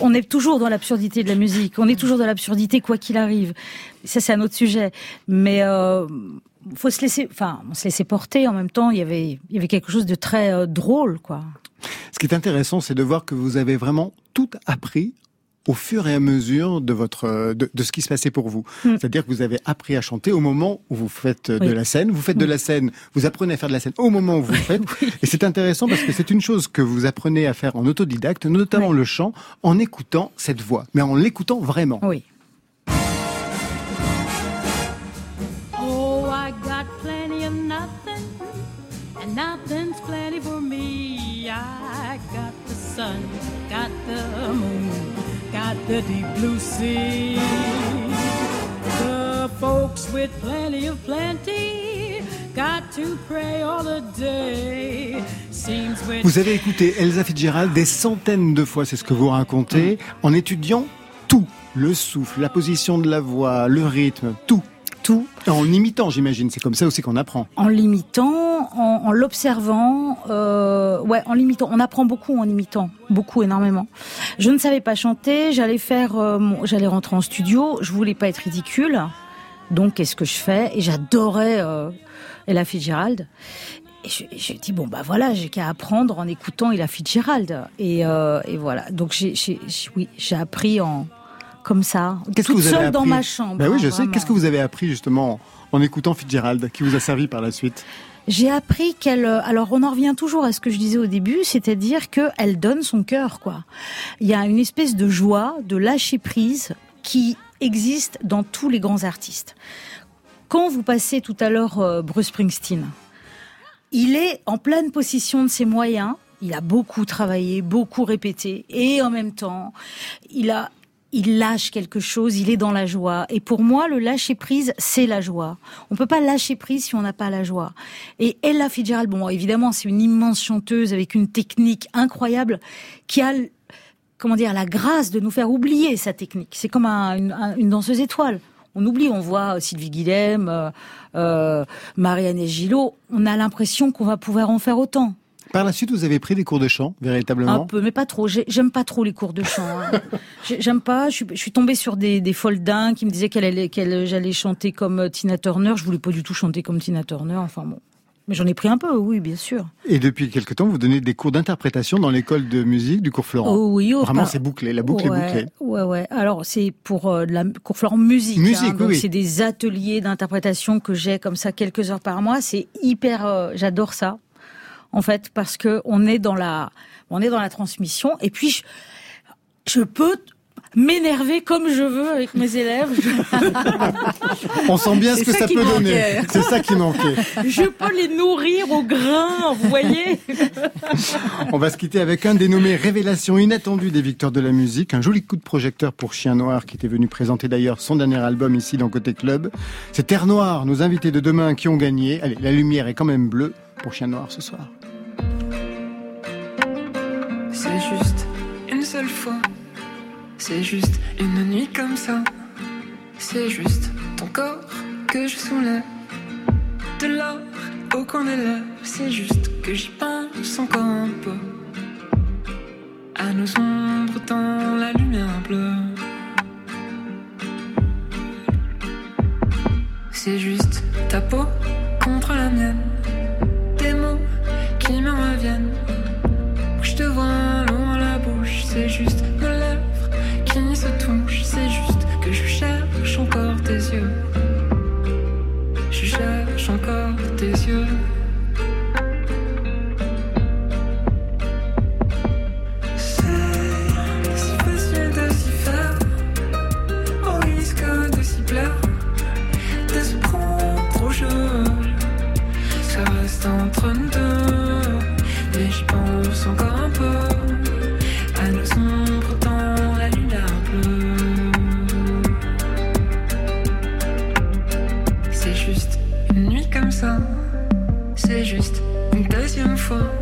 On est toujours dans l'absurdité de la musique. On est toujours dans l'absurdité quoi qu'il arrive. Ça, c'est un autre sujet. Mais euh, faut se laisser, enfin, on se laissait porter. En même temps, il y avait, quelque chose de très euh, drôle, quoi. Ce qui est intéressant, c'est de voir que vous avez vraiment tout appris au fur et à mesure de votre de, de ce qui se passait pour vous. Mm. C'est-à-dire que vous avez appris à chanter au moment où vous faites euh, de la scène, vous faites de Mm. la scène, vous apprenez à faire de la scène au moment où vous le [laughs] faites. Et c'est intéressant parce que c'est une chose que vous apprenez à faire en autodidacte, notamment le chant, en écoutant cette voix, mais en l'écoutant vraiment. Oui. Oh, I got plenty of nothing, and nothing's plenty for me. I got the sun, got the moon, got the deep blue sea. The folks with plenty of plenty got to pray all the day. Seems when Vous avez écouté Elsa Fitzgerald des centaines de fois, c'est ce que vous racontez, en étudiant tout. Le souffle, la position de la voix, le rythme, tout. Tout. En imitant, j'imagine. C'est comme ça aussi qu'on apprend. en l'imitant, en, en l'observant, euh, ouais, en l'imitant. On apprend beaucoup en imitant, beaucoup, énormément. Je ne savais pas chanter, j'allais faire, euh, mon- j'allais rentrer en studio, je voulais pas être ridicule, donc qu'est-ce que je fais? Et j'adorais euh, Ella Fitzgerald. Et je, je dis bon bah voilà, j'ai qu'à apprendre en écoutant Ella Fitzgerald. Et, euh, et voilà, donc j'ai, j'ai- j'ai- oui, j'ai appris en comme ça, Qu'est-ce que avez dans ma chambre. Ben oui, hein, je sais. Qu'est-ce que vous avez appris justement en écoutant Fitzgerald, qui vous a servi par la suite? J'ai appris qu'elle. euh, Alors, on en revient toujours à ce que je disais au début, c'est-à-dire qu'elle donne son cœur, quoi. Il y a une espèce de joie, de lâcher prise qui existe dans tous les grands artistes. Quand vous passez tout à l'heure euh, Bruce Springsteen, il est en pleine possession de ses moyens. Il a beaucoup travaillé, beaucoup répété, et en même temps, il a, il lâche quelque chose. Il est dans la joie. Et pour moi, le lâcher prise, c'est la joie. On peut pas lâcher prise si on n'a pas la joie. Et Ella Fitzgerald, bon, évidemment, c'est une immense chanteuse avec une technique incroyable qui a, comment dire, la grâce de nous faire oublier sa technique. C'est comme un- une, un- une danseuse étoile. On oublie, on voit Sylvie Guilhem, euh, euh, Marianne et Gillot. On a l'impression qu'on va pouvoir en faire autant. Par la suite, vous avez pris des cours de chant, véritablement Un peu, mais pas trop. J'ai- J'aime pas trop les cours de chant. hein. [laughs] J'ai- J'aime pas. Je suis, je suis tombée sur des, des foldins qui me disaient qu'elle qu'elle, j'allais chanter comme euh, Tina Turner. Je voulais pas du tout chanter comme Tina Turner. Enfin bon. Mais j'en ai pris un peu, oui, bien sûr. Et depuis quelque temps, vous donnez des cours d'interprétation dans l'école de musique du cours Florent. Oh oui, oh, Vraiment, c'est bouclé. La boucle ouais, est bouclée. Ouais, ouais. Alors, c'est pour euh, la cours Florent musique. Musique, hein. oui. c'est des ateliers d'interprétation que j'ai comme ça quelques heures par mois. C'est hyper, euh, j'adore ça. En fait, parce que on est dans la, on est dans la transmission. Et puis, je, je peux, m'énerver comme je veux avec mes élèves. On sent bien ce que ça peut donner. C'est ça qui manquait. Je peux les nourrir au grain, vous voyez On va se quitter avec un dénommé Révélation inattendue des victoires de la musique, un joli coup de projecteur pour Chien Noir qui était venu présenter d'ailleurs son dernier album ici dans Côté Club. C'est Terre Noire, nos invités de demain qui ont gagné. Allez, la lumière est quand même bleue pour Chien Noir ce soir. C'est juste une seule fois. C'est juste une nuit comme ça. C'est juste ton corps que je soulève. De l'or au coin des lèvres. C'est juste que j'y pense encore un peu. À nos ombres dans la lumière bleue. C'est juste ta peau contre la mienne. Des mots qui me reviennent. Te vois loin la bouche, c'est juste nos lèvres qui se touchent, c'est juste que je cherche encore tes yeux. Je cherche encore tes yeux. Fois.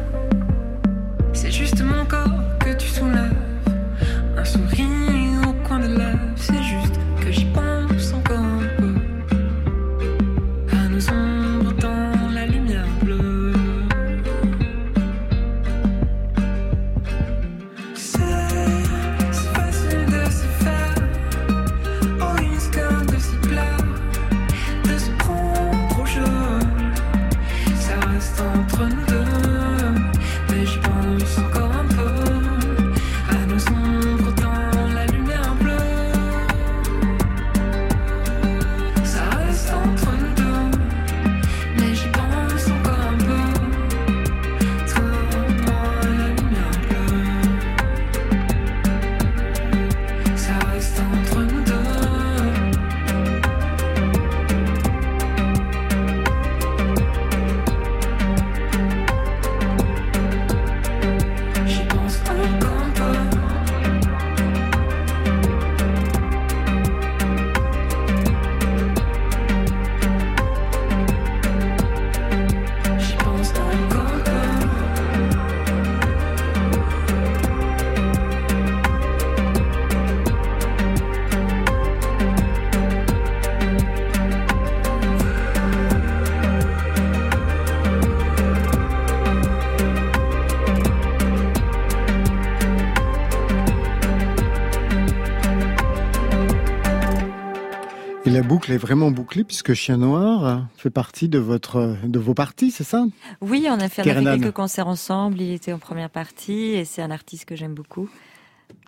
Et la boucle est vraiment bouclée puisque Chien Noir fait partie de votre de vos parties, c'est ça? Oui, on a fait, on a fait quelques concerts ensemble. Il était en première partie et c'est un artiste que j'aime beaucoup.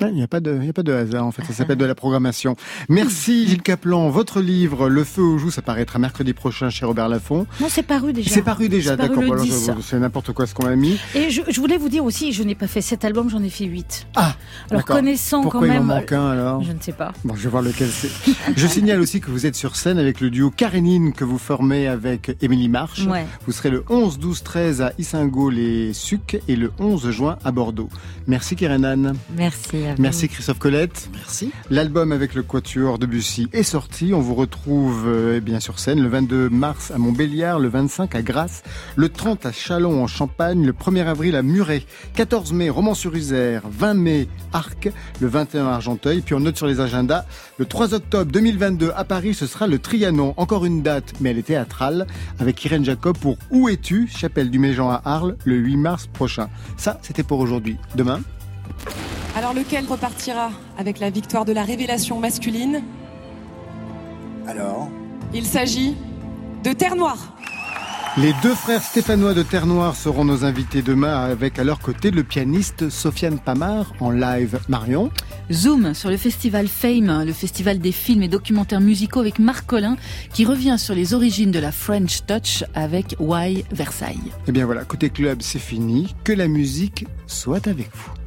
Il n'y a pas de, il y a pas de hasard en fait. Ça s'appelle de la programmation. Merci Gilles Caplan. Votre livre Le Feu aux joues, ça paraîtra mercredi prochain chez Robert Laffont. Non, c'est paru déjà. C'est paru déjà, d'accord. le Alors, 10. je- C'est n'importe quoi ce qu'on a mis. Et je, je voulais vous dire aussi, je n'ai pas fait sept albums, j'en ai fait huit. Ah, Alors connaissant Pourquoi quand il en même. manque un alors Je ne sais pas. Bon, je vais voir lequel c'est. Je signale aussi que vous êtes sur scène avec le duo Karénine que vous formez avec Émilie March. Ouais. Vous serez le 11, 12, 13 à Issingo les Sucs et le 11 juin à Bordeaux. Merci Kérenan. Merci. À vous. Merci Christophe Colette. Merci. L'album avec le Quatuor de Bussy est sorti. On vous retrouve euh, eh bien sur scène le 22 mars à Montbéliard, le 25 à Grasse, le 30 à Chalon en Champagne, le 1er avril à Muret, 14 mai Romans-sur-Isère, 20 mai Arc, le 21 à Argenteuil. Puis on note sur les agendas le 3 octobre 2022 à Paris, ce sera le Trianon. Encore une date, mais elle est théâtrale avec Irène Jacob pour Où es-tu? Chapelle du Méjean à Arles le 8 mars prochain. Ça, c'était pour aujourd'hui. Demain? Alors lequel repartira avec la victoire de la révélation masculine Alors Il s'agit de Terre Noire. Les deux frères stéphanois de Terre Noire seront nos invités demain avec à leur côté le pianiste Sofiane Pamar en live. Marion Zoom sur le festival Fame, le festival des films et documentaires musicaux avec Marc Collin qui revient sur les origines de la French Touch avec Why Versailles. Eh bien voilà, côté club c'est fini, que la musique soit avec vous.